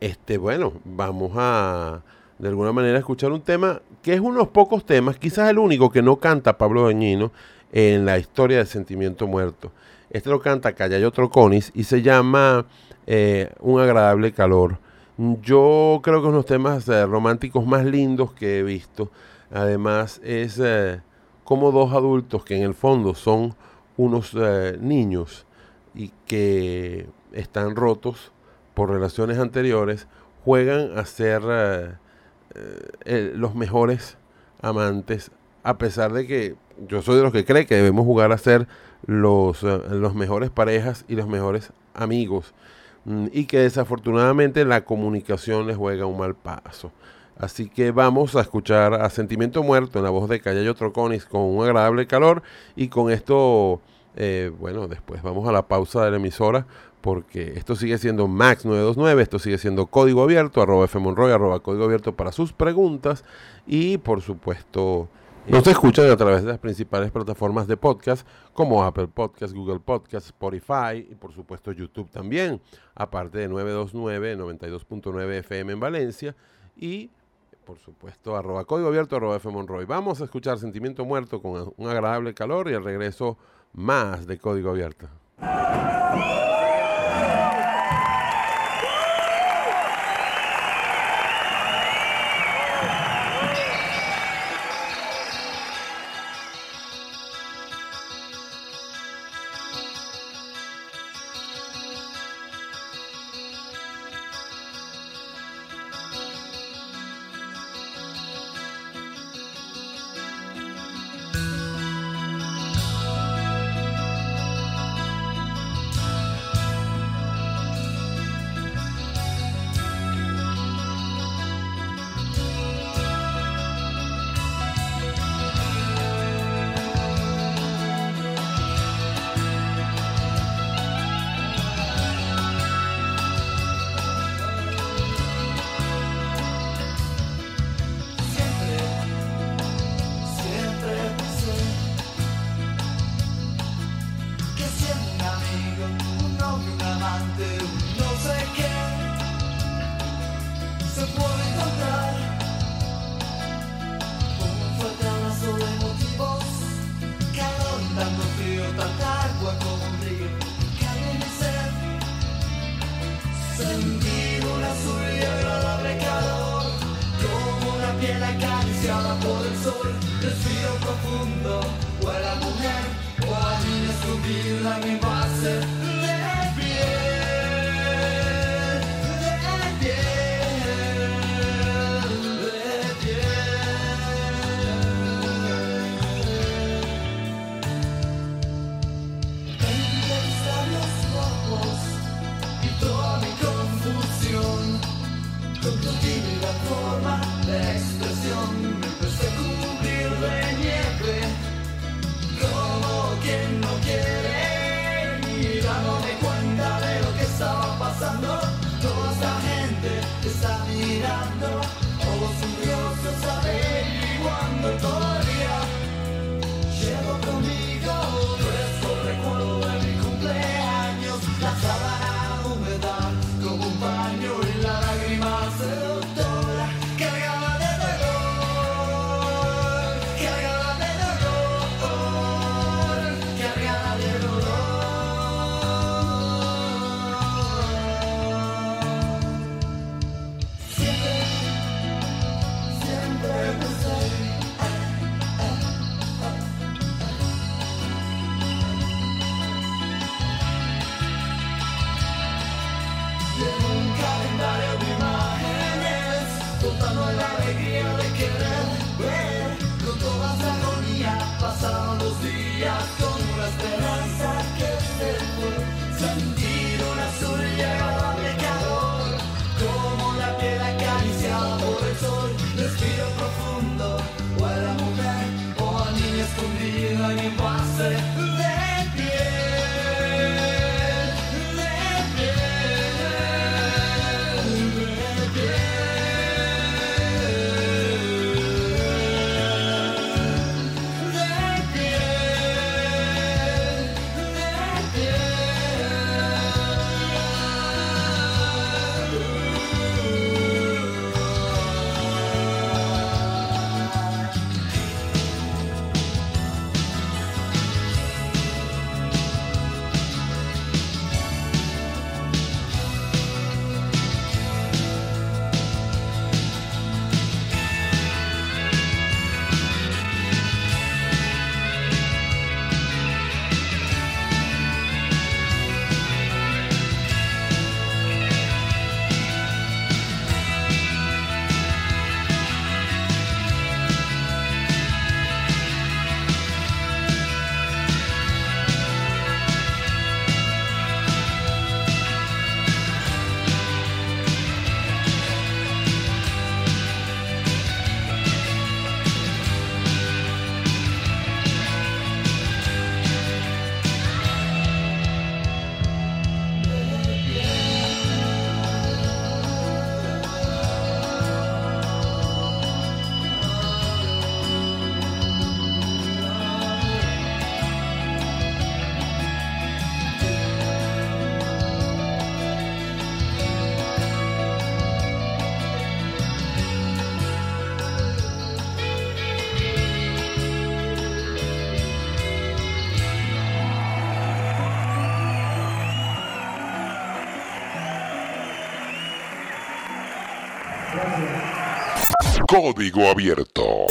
este, bueno, vamos a de alguna manera escuchar un tema que es unos pocos temas, quizás el único que no canta Pablo Dañino en la historia de Sentimiento Muerto. Este lo canta Callayo Troconis y se llama eh, Un agradable calor. Yo creo que es uno de los temas eh, románticos más lindos que he visto. Además es eh, como dos adultos que en el fondo son unos niños y que están rotos por relaciones anteriores, juegan a ser eh, eh, los mejores amantes, a pesar de que yo soy de los que cree que debemos jugar a ser los, eh, los mejores parejas y los mejores amigos, mm, y que desafortunadamente la comunicación les juega un mal paso. Así que vamos a escuchar a Sentimiento Muerto en la voz de Callayo Troconis con un agradable calor y con esto, bueno, después vamos a la pausa de la emisora porque esto sigue siendo Max 929, esto sigue siendo Código Abierto, arroba fmonroy, arroba Código Abierto para sus preguntas y por supuesto nos escuchan a través de las principales plataformas de podcast como Apple Podcast, Google Podcast, Spotify y por supuesto YouTube también, aparte de 929, 92.9 FM en Valencia y por supuesto, arroba código abierto, arroba F. Monroy. Vamos a escuchar Sentimiento Muerto con un agradable calor y al regreso más de Código Abierto. Código Abierto.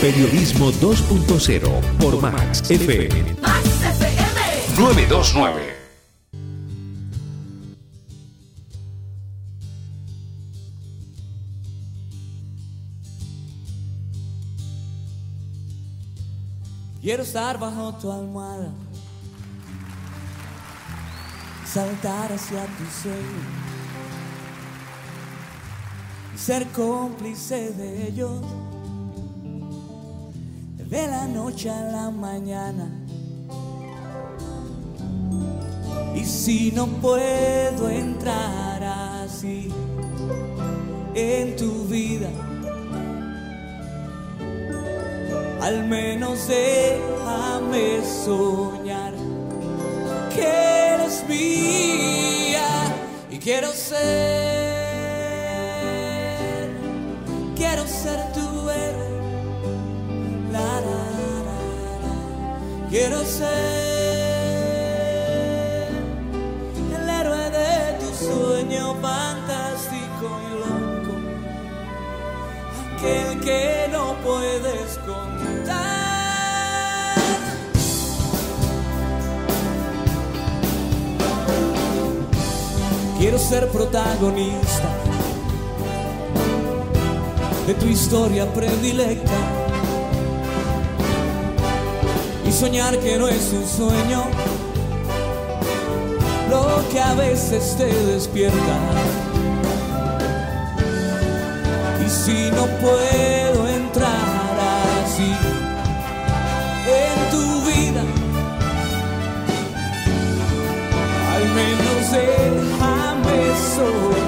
Periodismo 2.0 por Max FM. Max FM 929. Quiero estar bajo tu almohada, saltar hacia tu sueño ser cómplice de ellos. De la noche a la mañana. Y si no puedo entrar así en tu vida, al menos déjame soñar que eres mía y quiero ser. Quiero ser el héroe de tu sueño fantástico y loco, aquel que no puedes contar. Quiero ser protagonista de tu historia predilecta soñar que no es un sueño lo que a veces te despierta. Y si no puedo entrar así en tu vida, al menos déjame soñar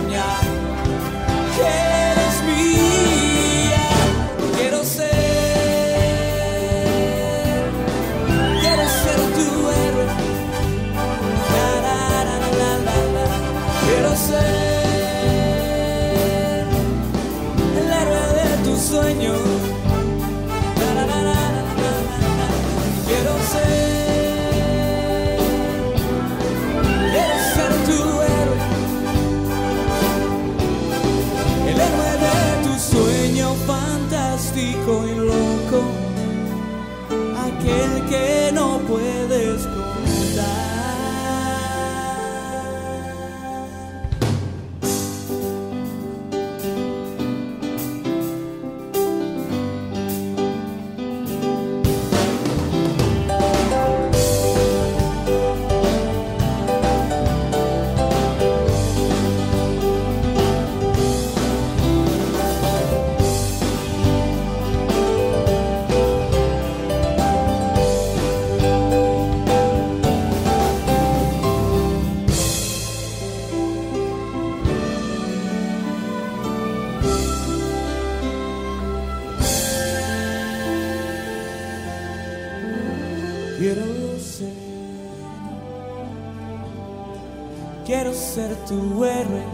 ser tu héroe.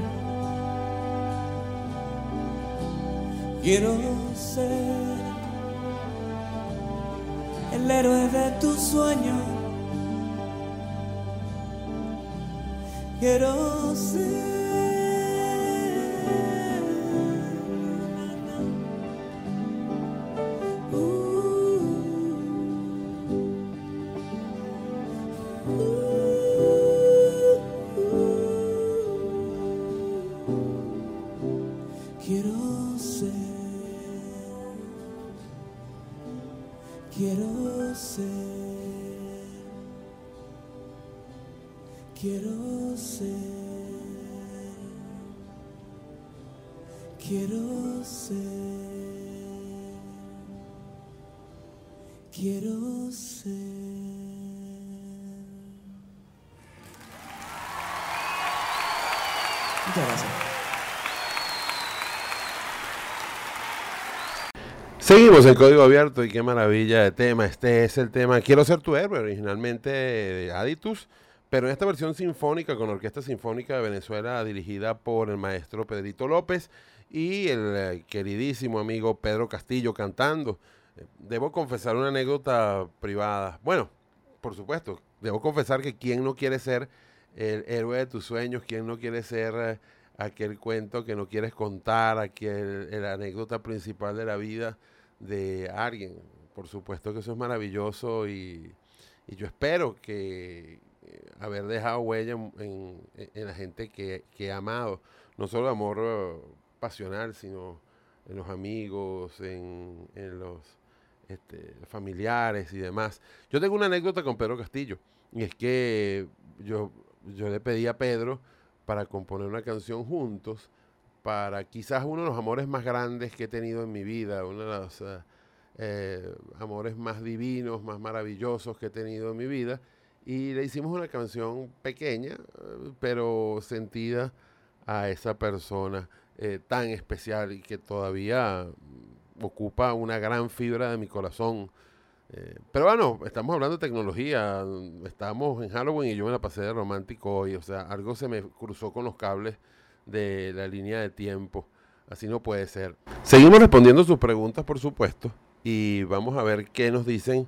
Quiero ser el héroe de tu sueño. Quiero ser. Seguimos en código abierto y qué maravilla de tema. Este es el tema Quiero ser tu héroe, originalmente de Aditus, pero en esta versión sinfónica con Orquesta Sinfónica de Venezuela dirigida por el maestro Pedrito López y el eh, queridísimo amigo Pedro Castillo cantando. Eh, Debo confesar una anécdota privada. Bueno, por supuesto, debo confesar que quién no quiere ser el héroe de tus sueños, quién no quiere ser eh, aquel cuento que no quieres contar, aquel, la anécdota principal de la vida de alguien. Por supuesto que eso es maravilloso y, y yo espero que eh, haber dejado huella en, en- la gente que, que he amado, no solo amor eh, pasional, sino en los amigos, en, en los este, familiares y demás. Yo tengo una anécdota con Pedro Castillo, y es que yo, yo le pedí a Pedro para componer una canción juntos, para quizás uno de los amores más grandes que he tenido en mi vida, uno de los eh, eh, amores más divinos, más maravillosos que he tenido en mi vida, y le hicimos una canción pequeña, eh, pero sentida a esa persona tan especial y que todavía mm, ocupa una gran fibra de mi corazón. Pero bueno, estamos hablando de tecnología, mm, estamos en Halloween y yo me la pasé de romántico hoy, o sea, algo se me cruzó con los cables de la línea de tiempo, así no puede ser. Seguimos respondiendo sus preguntas, por supuesto, y vamos a ver qué nos dicen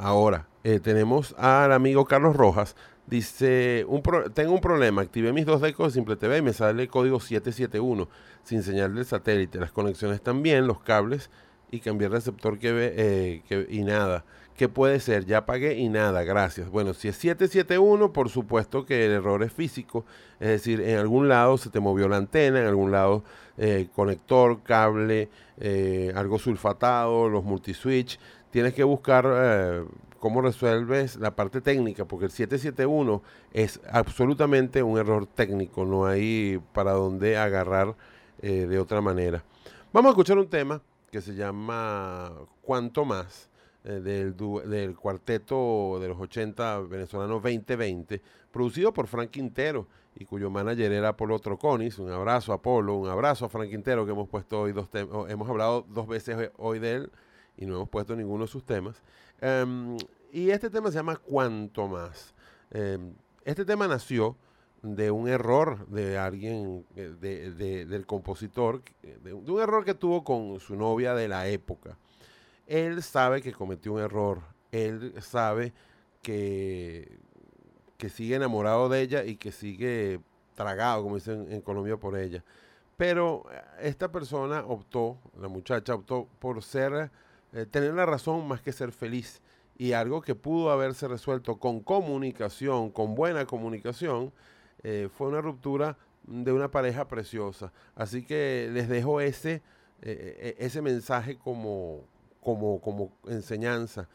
Ahora, eh, tenemos al amigo Carlos Rojas. Dice, tengo un problema, activé mis dos decos de Simple TV y me sale el código 771 sin señal del satélite. Las conexiones también, los cables y cambié el receptor que ve eh, que- y nada. ¿Qué puede ser? Ya pagué y nada, gracias. Bueno, si es 771, por supuesto que el error es físico, es decir, en algún lado se te movió la antena, en algún lado eh, conector, cable, eh, algo sulfatado, los multiswitch. Tienes que buscar eh, cómo resuelves la parte técnica, porque el 771 es absolutamente un error técnico, no hay para dónde agarrar de otra manera. Vamos a escuchar un tema que se llama Cuanto Más, del, du- del cuarteto de los 80 venezolano 2020, producido por Frank Quintero y cuyo manager era Apolo Troconis. Un abrazo a Apolo, un abrazo a Frank Quintero, que hemos puesto hoy dos hemos hablado dos veces hoy- de él y no hemos puesto ninguno de sus temas. Em, y este tema se llama Cuanto Más. Em, este tema nació de un error de alguien, eh, de- de- del compositor, eh, de un error que tuvo con su novia de la época. Él sabe que cometió un error, él sabe que, que sigue enamorado de ella y que sigue tragado, como dicen en Colombia, por ella. Pero eh, esta persona optó, la muchacha optó por ser, eh, tener la razón más que ser feliz. Y algo que pudo haberse resuelto con comunicación, con buena comunicación, eh, fue una ruptura de una pareja preciosa. Así que les dejo ese, ese mensaje como, como, como enseñanza.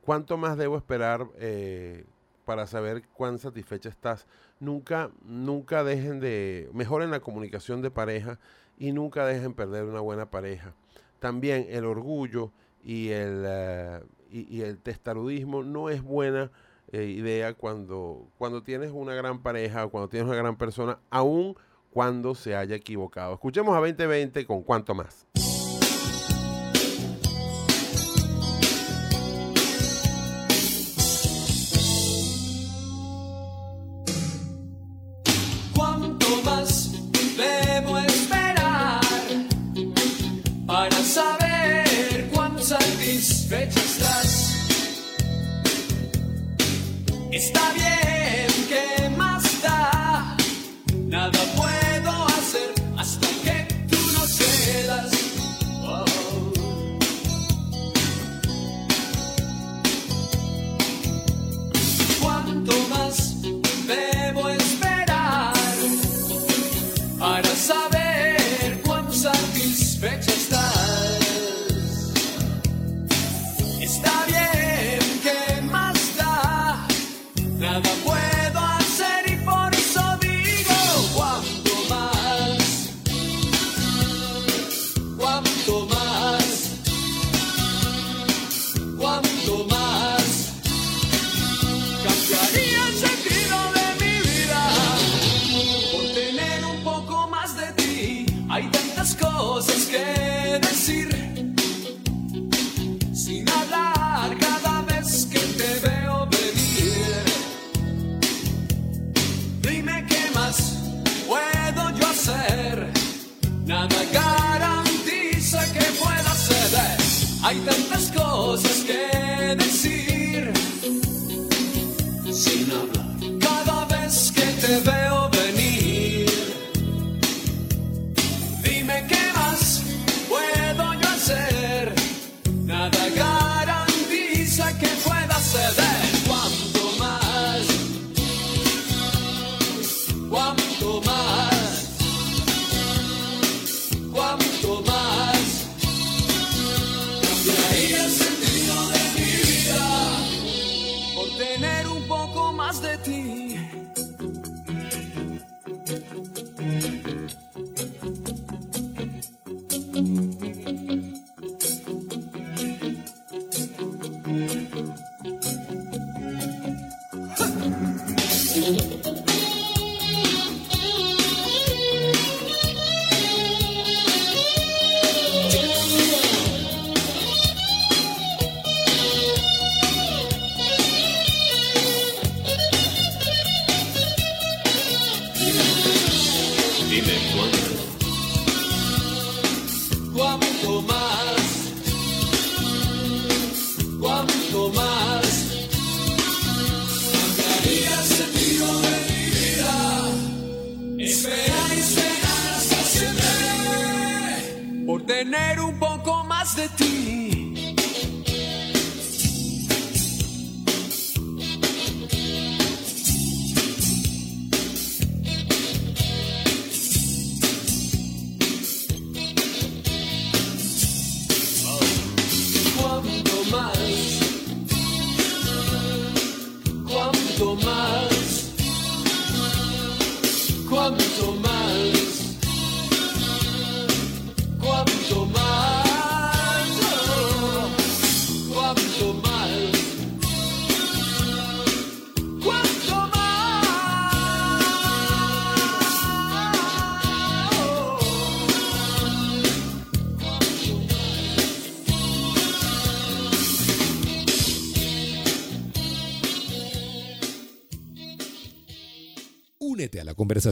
¿Cuánto más debo esperar eh, para saber cuán satisfecha estás? Nunca, nunca dejen de, mejoren la comunicación de pareja y nunca dejen perder una buena pareja. También el orgullo y el, eh, y, el testarudismo no es buena eh, idea cuando, cuando tienes una gran pareja o cuando tienes una gran persona, aun cuando se haya equivocado. Escuchemos a 2020 con cuánto más. Está bien,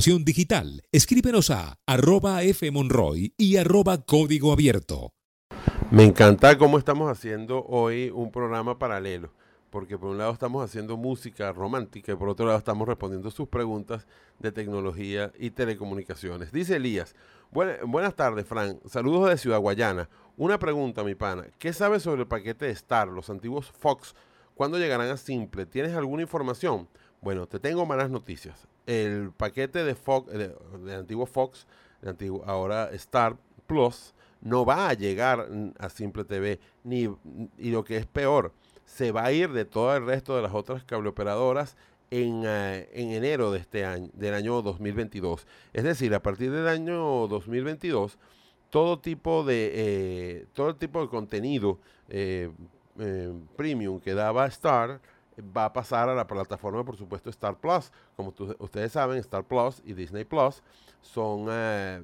digital. Escríbenos a arroba fmonroy y arroba código abierto. Me encanta cómo estamos haciendo hoy un programa paralelo, porque por un lado estamos haciendo música romántica y por otro lado estamos respondiendo sus preguntas de tecnología y telecomunicaciones. Dice Elías, "Buena- buenas tardes, Fran. Saludos de Ciudad Guayana. Una pregunta, mi pana. ¿Qué sabes sobre el paquete de Star, los antiguos Fox? ¿Cuándo llegarán a Simple? ¿Tienes alguna información? Bueno, te tengo malas noticias. El paquete de Fox, de, antiguo Fox, de antiguo, ahora Star Plus, no va a llegar a Simple TV, ni, y lo que es peor, se va a ir de todo el resto de las otras cableoperadoras en, eh, en enero de este año, del año 2022. Es decir, a partir del año 2022, todo tipo de, eh, todo tipo de contenido eh, premium que daba Star va a pasar a la plataforma, por supuesto, Star Plus. Como ustedes saben, Star Plus y Disney Plus son eh,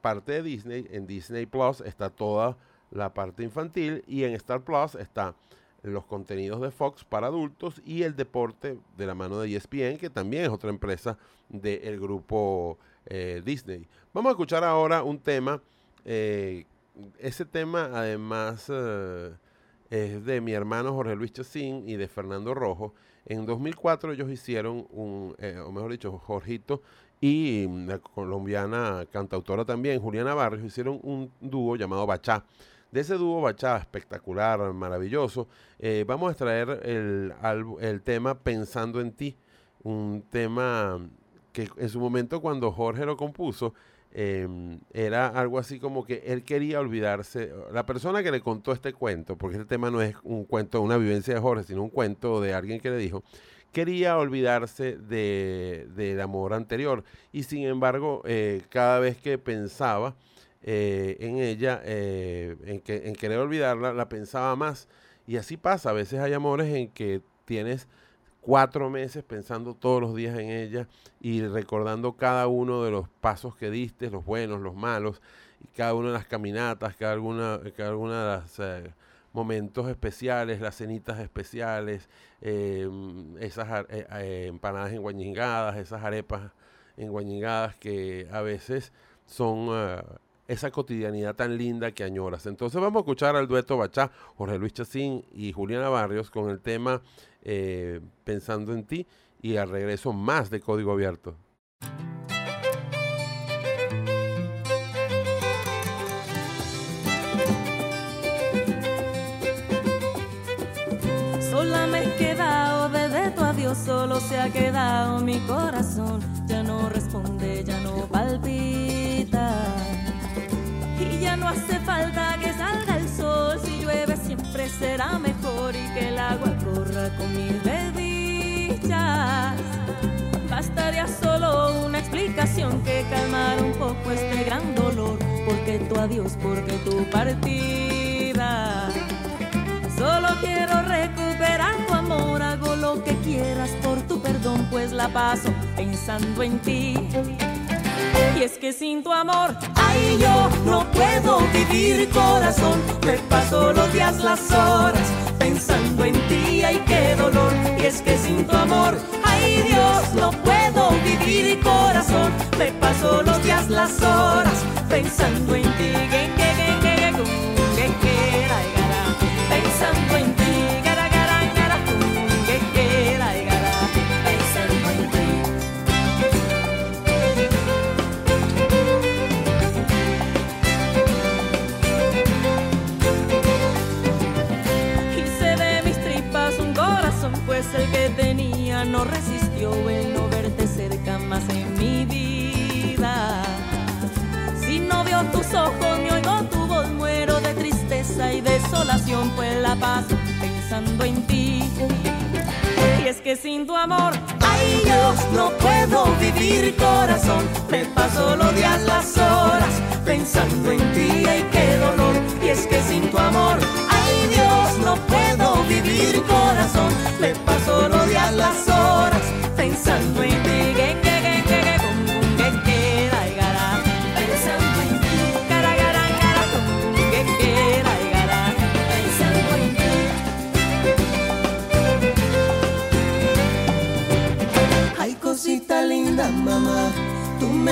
parte de Disney. En Disney Plus está toda la parte infantil y en Star Plus está los contenidos de Fox para adultos y el deporte de la mano de ESPN, que también es otra empresa del grupo eh, Disney. Vamos a escuchar ahora un tema. eh, ese tema, además, es de mi hermano Jorge Luis Chacín y de Fernando Rojo. En 2004 ellos hicieron un, eh, o mejor dicho, Jorgito y mm, la colombiana cantautora también, Juliana Barrios, hicieron un dúo llamado Bachá. De ese dúo Bachá espectacular, maravilloso, eh, vamos a extraer el, el tema Pensando en ti, un tema que en su momento cuando Jorge lo compuso, eh, era algo así como que él quería olvidarse, la persona que le contó este cuento, porque este tema no es un cuento, una vivencia de Jorge, sino un cuento de alguien que le dijo, quería olvidarse de, del amor anterior. Y sin embargo eh, cada vez que pensaba eh, en ella, eh, en, que, en querer olvidarla, la pensaba más. Y así pasa, a veces hay amores en que tienes cuatro meses pensando todos los días en ella y recordando cada uno de los pasos que diste, los buenos, los malos, y cada una de las caminatas, cada alguna, cada alguna de los momentos especiales, las cenitas especiales, eh, esas eh, eh, empanadas enguañingadas, esas arepas enguañingadas que a veces son ah, esa cotidianidad tan linda que añoras. Entonces vamos a escuchar al dueto Bachá, Jorge Luis Chacín y Juliana Barrios con el tema eh, Pensando en ti y al regreso más de Código Abierto. Sola me he quedado desde tu adiós, solo se ha quedado mi corazón. Ya no responde, ya no palpita. No hace falta que salga el sol, si llueve siempre será mejor y que el agua corra con mis desdichas. Bastaría solo una explicación que calmara un poco este gran dolor, porque tu adiós, porque tu partida. Solo quiero recuperar tu amor, hago lo que quieras por tu perdón, pues la paso pensando en ti. Y es que sin tu amor, ay, yo no puedo vivir corazón. Me paso los días, las horas, pensando en ti, ay, qué dolor. Y es que sin tu amor, ay, Dios, no puedo vivir corazón. Me paso los días, las horas, pensando en ti. Que, que, que, que, que, que, que. Pensando en ojos, me oigo tu voz, muero de tristeza y desolación, pues la paso pensando en ti. Y es que sin tu amor, ay Dios, no puedo vivir corazón. Me paso los días, las horas, pensando en ti, ay qué dolor. Y es que sin tu amor, ay Dios, no puedo vivir corazón. Me paso los días, las horas, pensando en ti.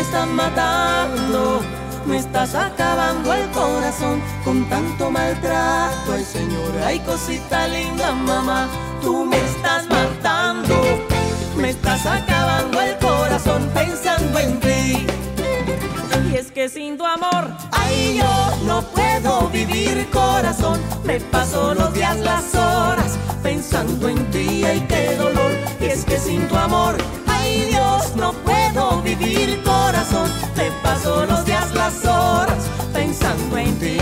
Me estás matando. Me estás acabando el corazón con tanto maltrato, ay señor. Ay, cosita linda, mamá, tú me estás matando. Me estás acabando el corazón pensando en ti. Y es que sin tu amor, Ay, yo no puedo vivir corazón. Me paso los días, las horas pensando en ti. Ay, qué dolor. Y es que sin tu amor, Dios, no puedo vivir corazón. Me paso los días, las horas pensando en ti.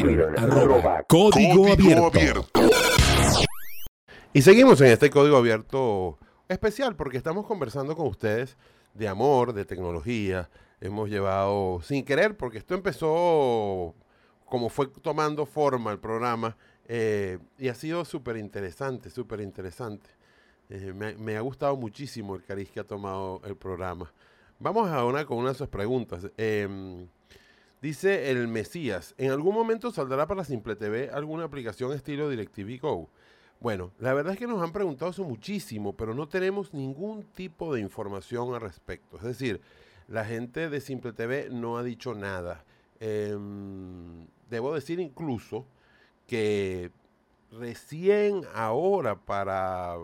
Twitter, arroba Código Abierto. Y seguimos en este código abierto especial porque estamos conversando con ustedes de amor, de tecnología. Hemos llevado, sin querer, porque esto empezó como fue tomando forma el programa eh, y ha sido súper interesante, súper interesante. Eh, me, me ha gustado muchísimo el cariz que ha tomado el programa. Vamos ahora con una de sus preguntas. Em, dice el Mesías, ¿en algún momento saldrá para Simple TV alguna aplicación estilo DirecTV Go? Bueno, la verdad es que nos han preguntado eso muchísimo, pero no tenemos ningún tipo de información al respecto. Es decir, la gente de Simple TV no ha dicho nada. Em, debo decir incluso que recién ahora para,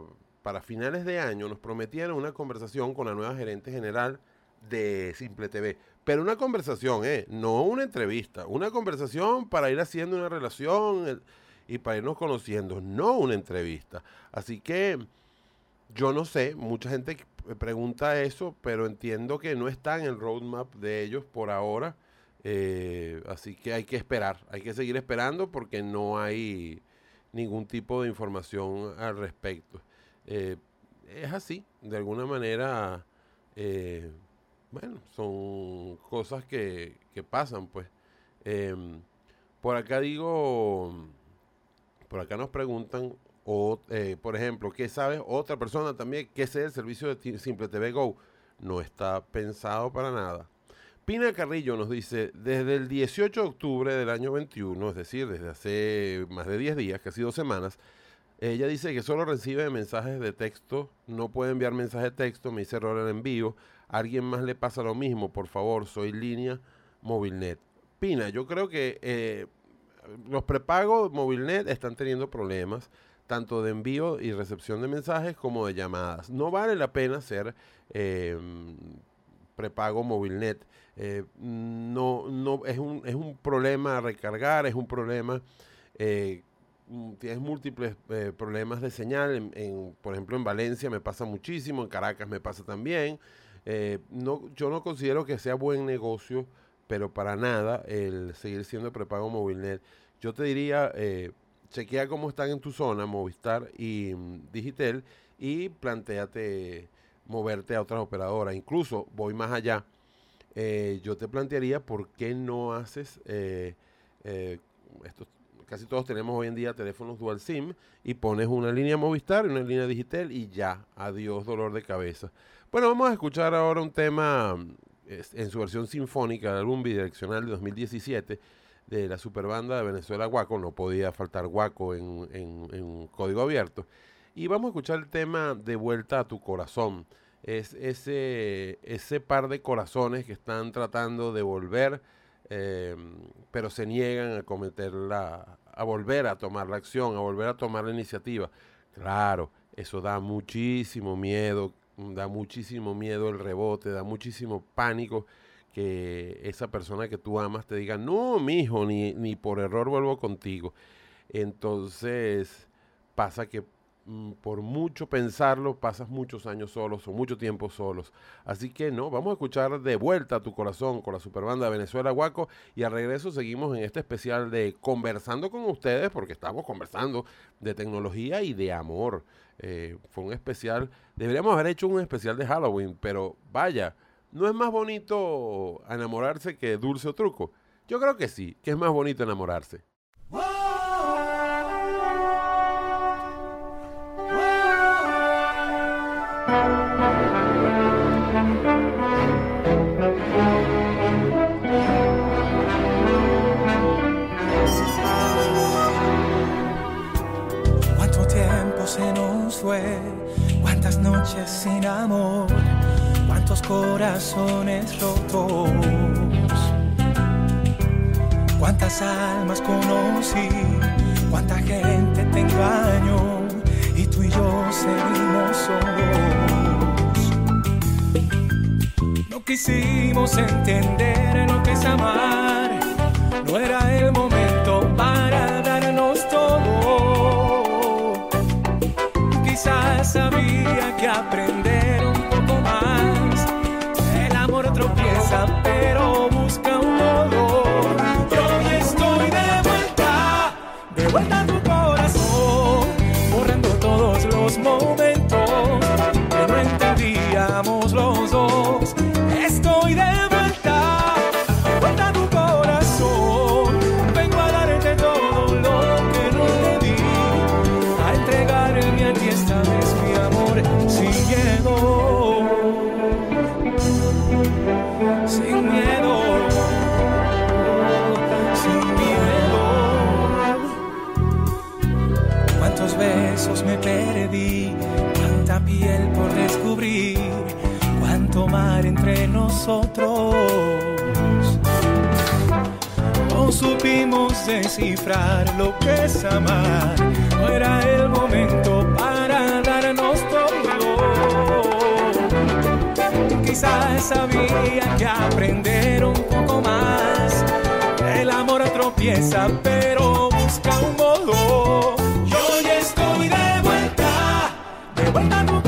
para finales de año nos prometieron una conversación con la nueva gerente general de Simple TV. Pero una conversación, ¿eh? No una entrevista. Una conversación para ir haciendo una relación y para irnos conociendo. No una entrevista. Así que yo no sé, mucha gente pregunta eso, pero entiendo que no está en el roadmap de ellos por ahora. Eh, así que hay que esperar, hay que seguir esperando porque no hay ningún tipo de información al respecto. Eh, es así, de alguna manera, eh, bueno, son cosas que, que pasan, pues. Em, por acá digo, por acá nos preguntan, o, eh, por ejemplo, ¿qué sabe otra persona también? ¿Qué es el servicio de Simple TV Go? No está pensado para nada. Pina Carrillo nos dice, desde el 18 de octubre del año 21, es decir, desde hace más de 10 días, casi dos semanas, ella dice que solo recibe mensajes de texto, no puede enviar mensajes de texto, me dice error en envío. ¿A alguien más le pasa lo mismo? Por favor, soy línea Movilnet. Pina, yo creo que eh, los prepagos Movilnet están teniendo problemas, tanto de envío y recepción de mensajes como de llamadas. No vale la pena hacer eh, prepago Movilnet. Eh, no, no, es un, es un problema recargar, es un problema, eh, tienes múltiples problemas de señal. Por ejemplo, en Valencia me pasa muchísimo, en Caracas me pasa también. Eh, no, yo no considero que sea buen negocio pero para nada el seguir siendo prepago Movilnet. Yo te diría, eh, chequea cómo están en tu zona Movistar y mm, Digitel y planteate moverte a otras operadoras. Incluso voy más allá. Eh, yo te plantearía por qué no haces eh, eh, estos casi todos tenemos hoy en día teléfonos dual SIM y pones una línea Movistar y una línea digital y ya, adiós dolor de cabeza. Bueno, vamos a escuchar ahora un tema en su versión sinfónica del álbum bidireccional de 2017 de la superbanda de Venezuela Guaco, no podía faltar Guaco en, en- código abierto. Y vamos a escuchar el tema De vuelta a tu corazón. Es ese, ese par de corazones que están tratando de volver, eh, pero se niegan a cometer la, a volver a tomar la acción, a volver a tomar la iniciativa. Claro, eso da muchísimo miedo, da muchísimo miedo el rebote, da muchísimo pánico que esa persona que tú amas te diga, no, mijo, ni, ni por error vuelvo contigo. Entonces pasa que mm, por mucho pensarlo, pasas muchos años solos o mucho tiempo solos. Así que no, vamos a escuchar de vuelta a tu corazón con la superbanda Venezuela Guaco y al regreso seguimos en este especial de conversando con ustedes porque estamos conversando de tecnología y de amor. Eh, fue un especial, deberíamos haber hecho un especial de Halloween, pero vaya, ¿no es más bonito enamorarse que dulce o truco? Yo creo que sí, que es más bonito enamorarse. Sin amor? ¿Cuántos corazones rotos? ¿Cuántas almas conocí? ¿Cuánta gente te engañó? Y tú y yo seguimos solos. No quisimos entender lo que es amar. No era el momento Había que aprender un poco más. El amor tropieza, pero busca un modo. Y hoy estoy de vuelta, de vuelta supimos descifrar lo que es amar, no era el momento para darnos todo. Quizás había que aprender un poco más. El amor tropieza, pero busca un modo. Yo ya estoy de vuelta, de vuelta a tu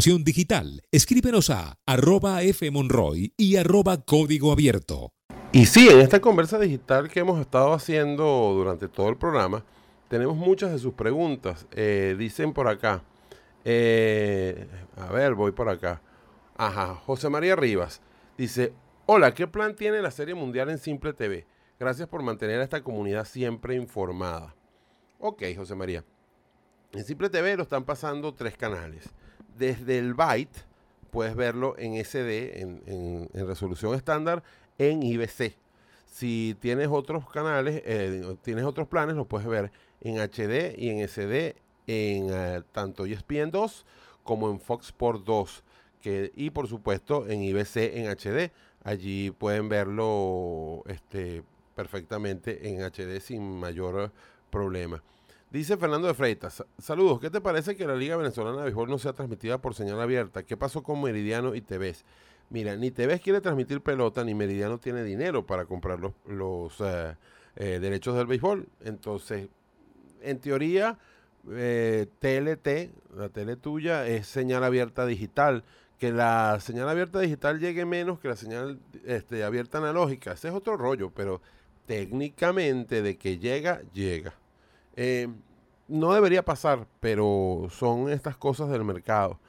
digital. Escríbenos a fmonroy y arroba código abierto. Y sí, en esta conversa digital que hemos estado haciendo durante todo el programa, tenemos muchas de sus preguntas. Eh, dicen por acá, eh, a ver, voy por acá. Ajá, José María Rivas dice, hola, ¿qué plan tiene la serie mundial en Simple TV? Gracias por mantener a esta comunidad siempre informada. Ok, José María. En Simple TV lo están pasando tres canales. Desde el Byte, puedes verlo en SD, en, en resolución estándar, en IBC. Si tienes otros canales, eh, tienes otros planes, los puedes ver en HD y en SD en eh, tanto ESPN 2 como en Fox Sport 2 que, y por supuesto en IBC en HD. Allí pueden verlo este, perfectamente en HD sin mayor problema. Dice Fernando de Freitas, saludos, ¿qué te parece que la Liga Venezolana de Béisbol no sea transmitida por señal abierta? ¿Qué pasó con Meridiano y TVs? Mira, ni TVs quiere transmitir pelota, ni Meridiano tiene dinero para comprar los, los eh, eh, derechos del béisbol. Entonces, en teoría, eh, TLT, la tele tuya, es señal abierta digital. Que la señal abierta digital llegue menos que la señal este, abierta analógica. Ese es otro rollo, pero técnicamente de que llega, llega. Eh, no debería pasar, pero son estas cosas del mercado.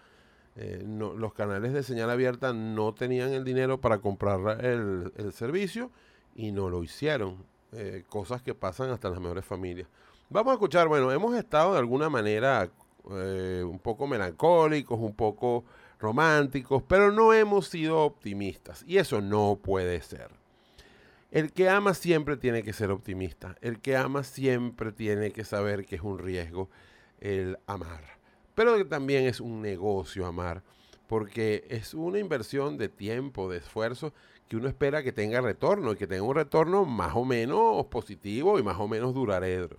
Eh, los canales de señal abierta no tenían el dinero para comprar el, servicio y no lo hicieron. Eh, cosas que pasan hasta las mejores familias. Vamos a escuchar, bueno, hemos estado de alguna manera eh, un poco melancólicos, un poco románticos, pero no hemos sido optimistas y eso no puede ser. El que ama siempre tiene que ser optimista, el que ama siempre tiene que saber que es un riesgo el amar, pero que también es un negocio amar, porque es una inversión de tiempo, de esfuerzo, que uno espera que tenga retorno y que tenga un retorno más o menos positivo y más o menos duradero.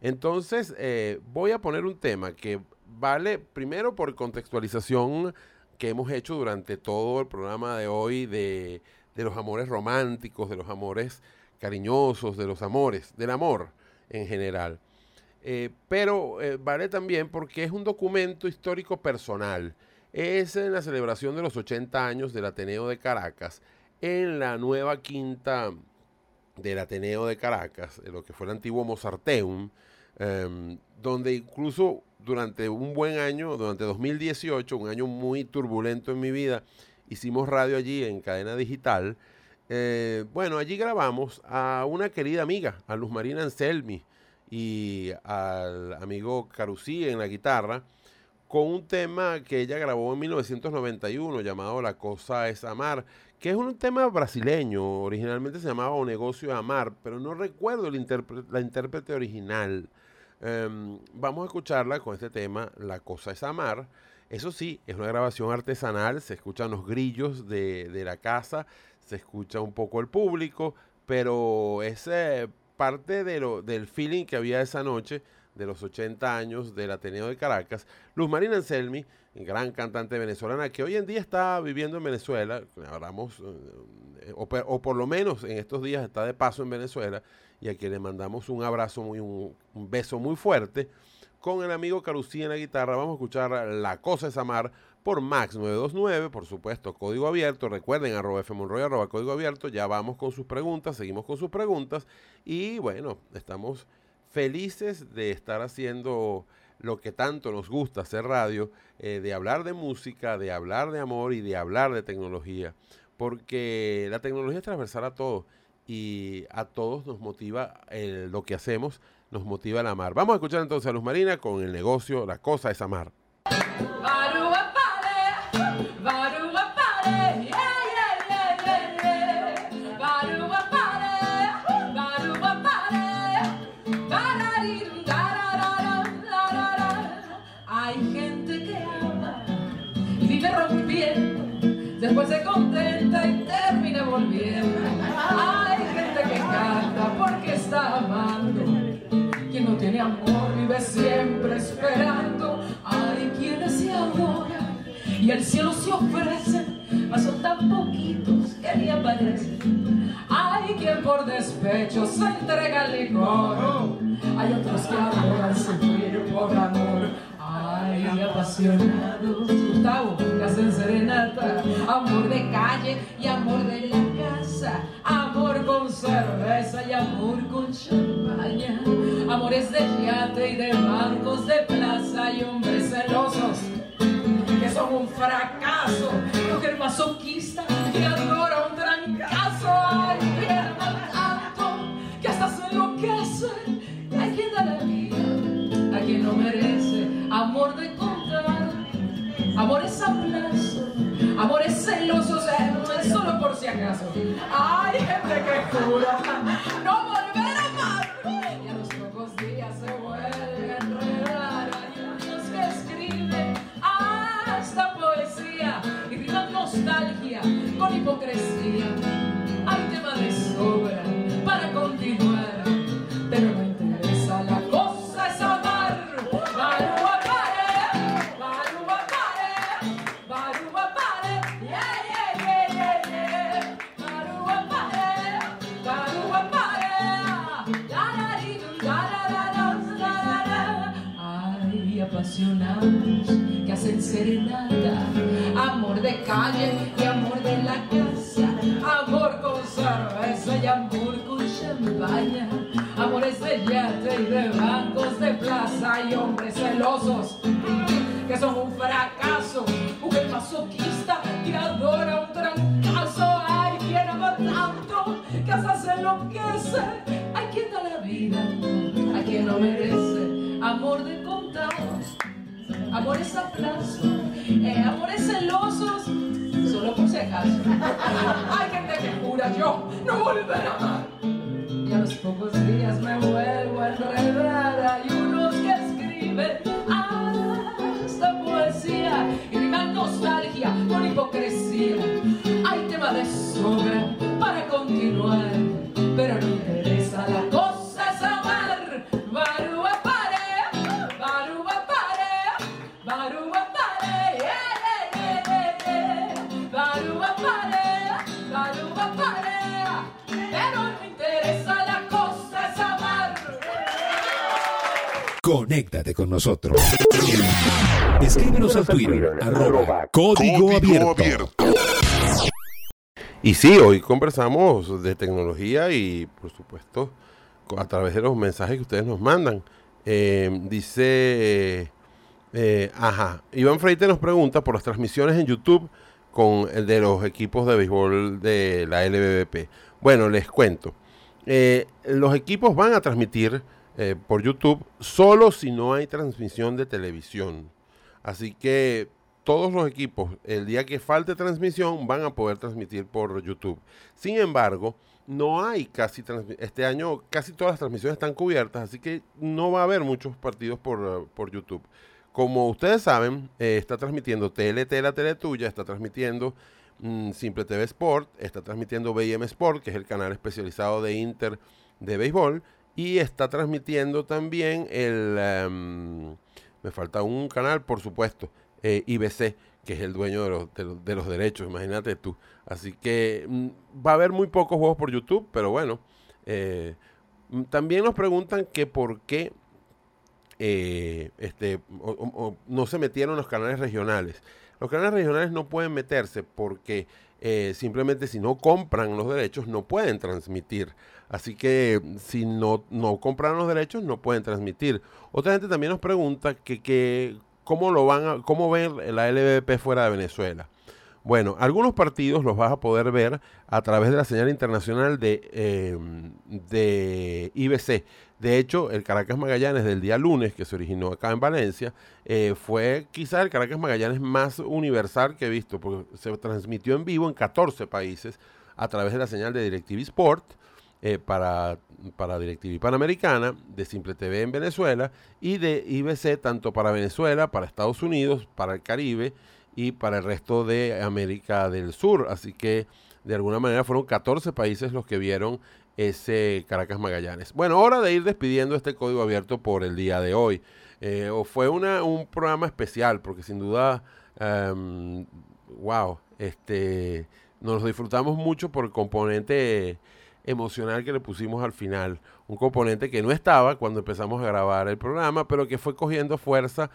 Entonces, eh, voy a poner un tema que vale primero por contextualización que hemos hecho durante todo el programa de hoy de, de los amores románticos, de los amores cariñosos, de los amores, del amor en general. Eh, pero eh, vale también porque es un documento histórico personal. Es en la celebración de los 80 años del Ateneo de Caracas, en la nueva quinta del Ateneo de Caracas, lo que fue el antiguo Mozarteum, em, donde incluso durante un buen año, durante 2018, un año muy turbulento en mi vida, hicimos radio allí en cadena digital. Eh, bueno, allí grabamos a una querida amiga, a Luz Marina Anselmi y al amigo Carusí en la guitarra, con un tema que ella grabó en 1991 llamado La Cosa es Amar, que es un tema brasileño, originalmente se llamaba O Negocio Amar, pero no recuerdo la intérprete original. Em, vamos a escucharla con este tema, La Cosa es Amar. Eso sí, es una grabación artesanal, se escuchan los grillos de, de la casa, se escucha un poco el público, pero es eh, parte de lo, del feeling que había esa noche de los 80 años del Ateneo de Caracas, Luz Marina Anselmi, gran cantante venezolana que hoy en día está viviendo en Venezuela, hablamos, eh, o, por lo menos en estos días está de paso en Venezuela, y a quien le mandamos un abrazo, muy, un beso muy fuerte. Con el amigo Carucí en la guitarra, vamos a escuchar La Cosa es Amar por Max 929, por supuesto, código abierto. Recuerden, arroba fmonroy, arroba código abierto. Ya vamos con sus preguntas, seguimos con sus preguntas. Y bueno, estamos felices de estar haciendo lo que tanto nos gusta hacer radio, eh, de hablar de música, de hablar de amor y de hablar de tecnología, porque la tecnología es transversal a todos y a todos nos motiva el, lo que hacemos, nos motiva el amar. Vamos a escuchar entonces a Luz Marina con el negocio, la cosa es amar. Amor vive siempre esperando. Hay quienes se adoran y al cielo se ofrecen, mas son tan poquitos que ni aparecen. Hay quien por despecho se entrega al licor. Hay otros que adoran sufrir por amor. Ay, apasionados, Gustavo, que hacen serenata, amor de calle y amor de la casa, amor con cerveza y amor con champaña, amores de yate y de bancos de plaza y hombres celosos que son un fracaso, mujer masoquista que adora un trancazo, ay, que ama tanto que hasta se enloquece, hay quien da la vida, a quien no merece, amor de contar, amores a plazo, amores celosos, eh, es solo por si acaso, hay gente que jura no volver a amar, y a los pocos días se vuelve a enredar, hay unos que escriben hasta poesía y riman nostalgia con hipocresía. Hay tema de sobra amor de calle y amor de la casa, amor con cerveza y amor con champaña, amores de yate y de bancos de plaza y hombres celosos que son un fracaso, mujer masoquista que adora un trancazo, hay quien ama tanto que hasta se enloquece, hay quien da la vida, a quien no merece, amor de amores a plazo, eh, amores celosos, solo por si acaso. Hay gente que jura yo no volver a amar. Y a los pocos días me vuelvo a enredar. Hay unos que escriben hasta poesía y riman nostalgia con hipocresía. Hay tema de sobra para continuar, pero no interesa la cosa Conéctate con nosotros. Escríbenos al Twitter, arroba Código Abierto. Y sí, hoy conversamos de tecnología y por supuesto a través de los mensajes que ustedes nos mandan. Eh, dice, eh, eh, ajá, Iván Freite nos pregunta por las transmisiones en YouTube con el de los equipos de béisbol de la LBBP. Bueno, les cuento. Eh, los equipos van a transmitir eh, por YouTube solo si no hay transmisión de televisión. Así que todos los equipos, el día que falte transmisión, van a poder transmitir por YouTube. Sin embargo, no hay casi este año casi todas las transmisiones están cubiertas, así que no va a haber muchos partidos por, eh, por YouTube. Como ustedes saben, eh, está transmitiendo TLT, la tele tuya, está transmitiendo mm, Simple TV Sport, está transmitiendo BM Sport, que es el canal especializado de Inter de béisbol, y está transmitiendo también el... em, me falta un canal, por supuesto, eh, IBC, que es el dueño de los, de los- de los derechos, imagínate tú. Así que mm, va a haber muy pocos juegos por YouTube, pero bueno. eh, mm, también nos preguntan que por qué eh, este, no se metieron los canales regionales. Los canales regionales no pueden meterse porque simplemente si no compran los derechos no pueden transmitir. Así que si no, no compran los derechos no pueden transmitir. Otra gente también nos pregunta que, que cómo lo van a, cómo ven la LVP fuera de Venezuela. Bueno, algunos partidos los vas a poder ver a través de la señal internacional de, eh, de IBC. De hecho, el Caracas Magallanes del día lunes, que se originó acá en Valencia, eh, fue quizás el Caracas Magallanes más universal que he visto, porque se transmitió en vivo en 14 países a través de la señal de DirecTV Sport eh, para, para DirecTV Panamericana, de Simple TV en Venezuela y de IBC tanto para Venezuela, para Estados Unidos, para el Caribe y para el resto de América del Sur. Así que de alguna manera fueron 14 países los que vieron ese Caracas Magallanes. Bueno, hora de ir despidiendo este código abierto por el día de hoy. Eh, fue una, un programa especial, porque sin duda, em, wow, este, nos disfrutamos mucho por el componente emocional que le pusimos al final. Un componente que no estaba cuando empezamos a grabar el programa, pero que fue cogiendo fuerza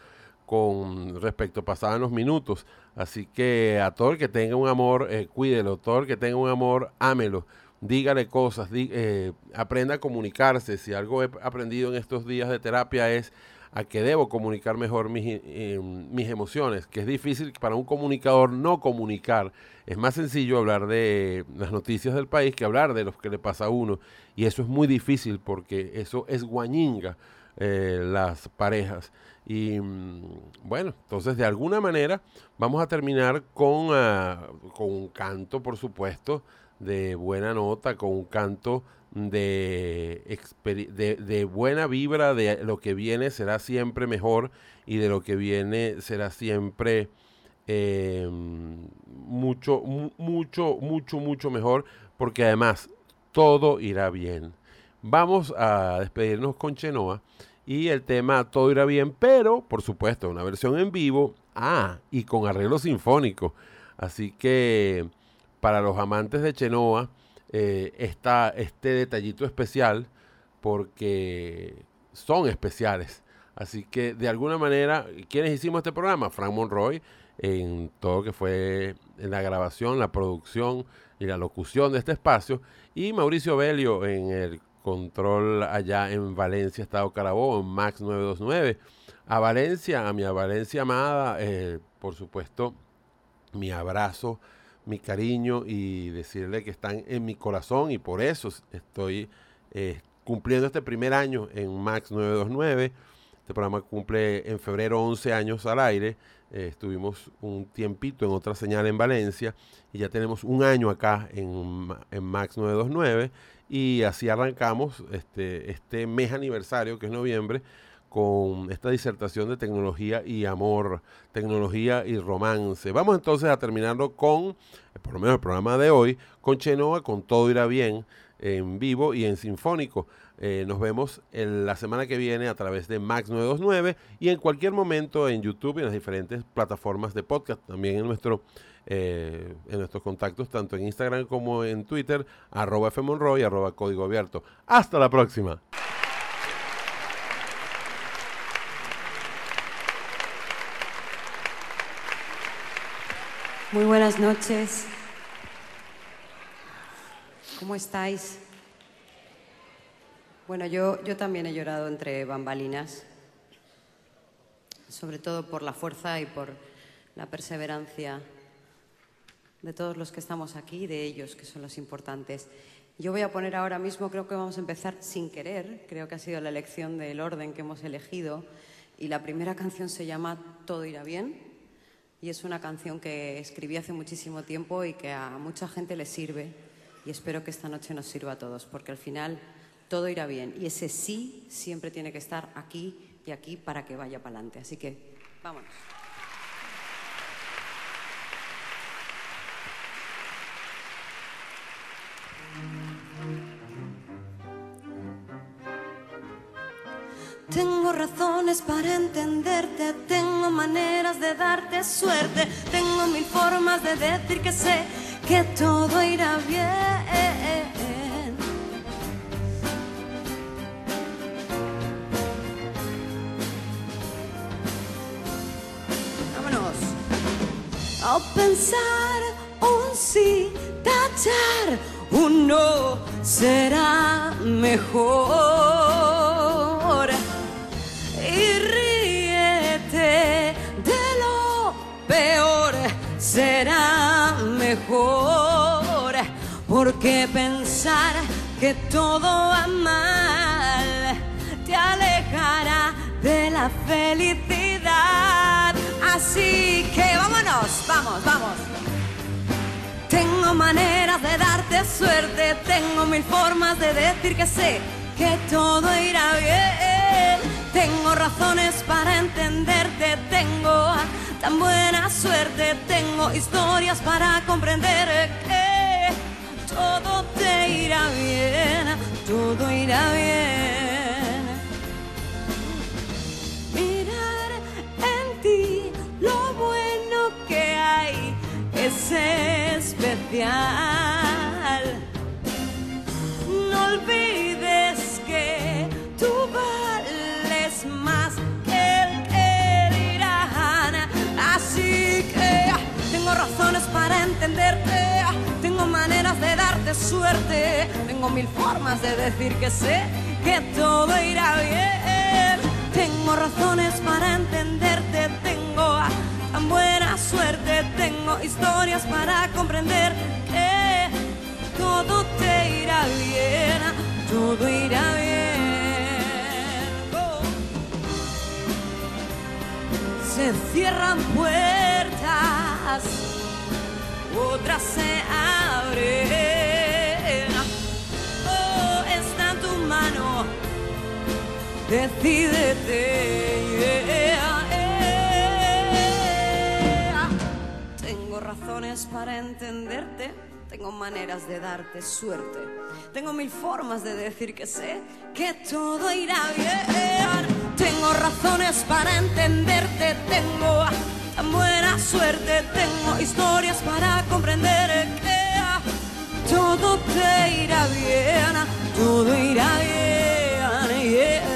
con respecto pasaban los minutos. Así que a todo el que tenga un amor, eh, cuídelo. Todo el que tenga un amor, ámelo. Dígale cosas, eh, aprenda a comunicarse. Si algo he aprendido en estos días de terapia es a que debo comunicar mejor mis, eh, mis emociones, que es difícil para un comunicador no comunicar. Es más sencillo hablar de las noticias del país que hablar de lo que le pasa a uno. Y eso es muy difícil porque eso es guañinga eh, las parejas. Y mm, bueno, entonces de alguna manera vamos a terminar con, ah, con un canto, por supuesto, de buena nota, con un canto de, de, de buena vibra, de lo que viene será siempre mejor y de lo que viene será siempre eh, mucho, mu- mucho, mucho, mucho mejor, porque además todo irá bien. Vamos a despedirnos con Chenoa y el tema Todo irá bien, pero por supuesto una versión en vivo, ah, y con arreglo sinfónico. Así que para los amantes de Chenoa eh, está este detallito especial porque son especiales. Así que de alguna manera, ¿quiénes hicimos este programa? Frank Monroy en todo lo que fue en la grabación, la producción y la locución de este espacio y Mauricio Belio en el control allá en Valencia, Estado Carabobo, en Max 929. A Valencia, a mi Valencia amada, eh, por supuesto, mi abrazo, mi cariño y decirle que están en mi corazón y por eso estoy eh, cumpliendo este primer año en Max 929. Este programa cumple en febrero 11 años al aire. Eh, estuvimos un tiempito en otra señal en Valencia y ya tenemos un año acá en, en Max 929 y así arrancamos este, este mes aniversario que es noviembre con esta disertación de tecnología y amor, tecnología y romance. Vamos entonces a terminarlo con, por lo menos el programa de hoy, con Chenoa, con Todo Irá Bien, en vivo y en sinfónico. Eh, nos vemos en la semana que viene a través de Max 929 y en cualquier momento en YouTube y en las diferentes plataformas de podcast, también en eh, en nuestros contactos, tanto en Instagram como en Twitter, arroba fmonroy, arroba código abierto. Hasta la próxima. Muy buenas noches. ¿Cómo estáis? Bueno, yo, yo también he llorado entre bambalinas, sobre todo por la fuerza y por la perseverancia de todos los que estamos aquí y de ellos, que son los importantes. Yo voy a poner ahora mismo, creo que vamos a empezar sin querer, creo que ha sido la elección del orden que hemos elegido, y la primera canción se llama Todo irá bien, y es una canción que escribí hace muchísimo tiempo y que a mucha gente le sirve, y espero que esta noche nos sirva a todos, porque al final todo irá bien, y ese sí siempre tiene que estar aquí y aquí para que vaya para adelante. Así que, vámonos. Tengo razones para entenderte, tengo maneras de darte suerte, tengo mil formas de decir que sé que todo irá bien. Vámonos. Al pensar un sí, tachar un no será mejor. Será mejor. Porque pensar que todo va mal te alejará de la felicidad. Así que vámonos, vamos, vamos. Tengo maneras de darte suerte, tengo mil formas de decir que sé que todo irá bien. Tengo razones para entenderte, tengo tan buena suerte, tengo historias para comprender que todo te irá bien, todo irá bien. Mirar en ti lo bueno que hay es especial. No olvides que tú vales más Tengo razones para entenderte, tengo maneras de darte suerte, tengo mil formas de decir que sé que todo irá bien. Tengo razones para entenderte, tengo tan buena suerte, tengo historias para comprender que todo te irá bien, todo irá bien. Oh. Se cierran puertas otras se abren. Oh, está en tu mano, decídete. yeah, yeah. Tengo razones para entenderte, tengo maneras de darte suerte, tengo mil formas de decir que sé que todo irá bien. Tengo razones para entenderte, tengo buena suerte, tengo historias para comprender que todo te irá bien, todo irá bien.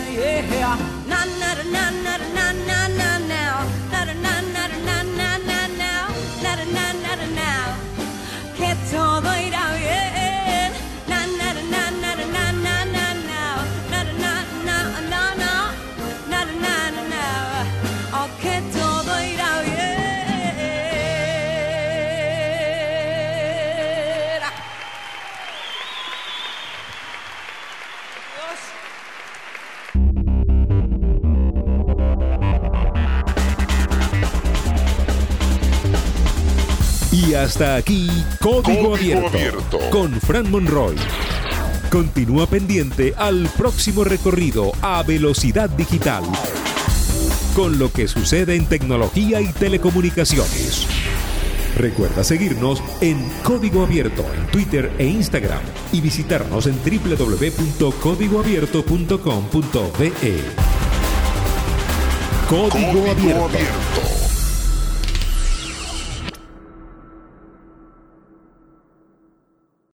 Hasta aquí Código, Código abierto, Abierto. con Fran Monroy. Continúa pendiente al próximo recorrido a velocidad digital con lo que sucede en tecnología y telecomunicaciones. Recuerda seguirnos en Código Abierto en Twitter e Instagram y visitarnos en www.códigoabierto.com.be. Código, Código abierto. abierto.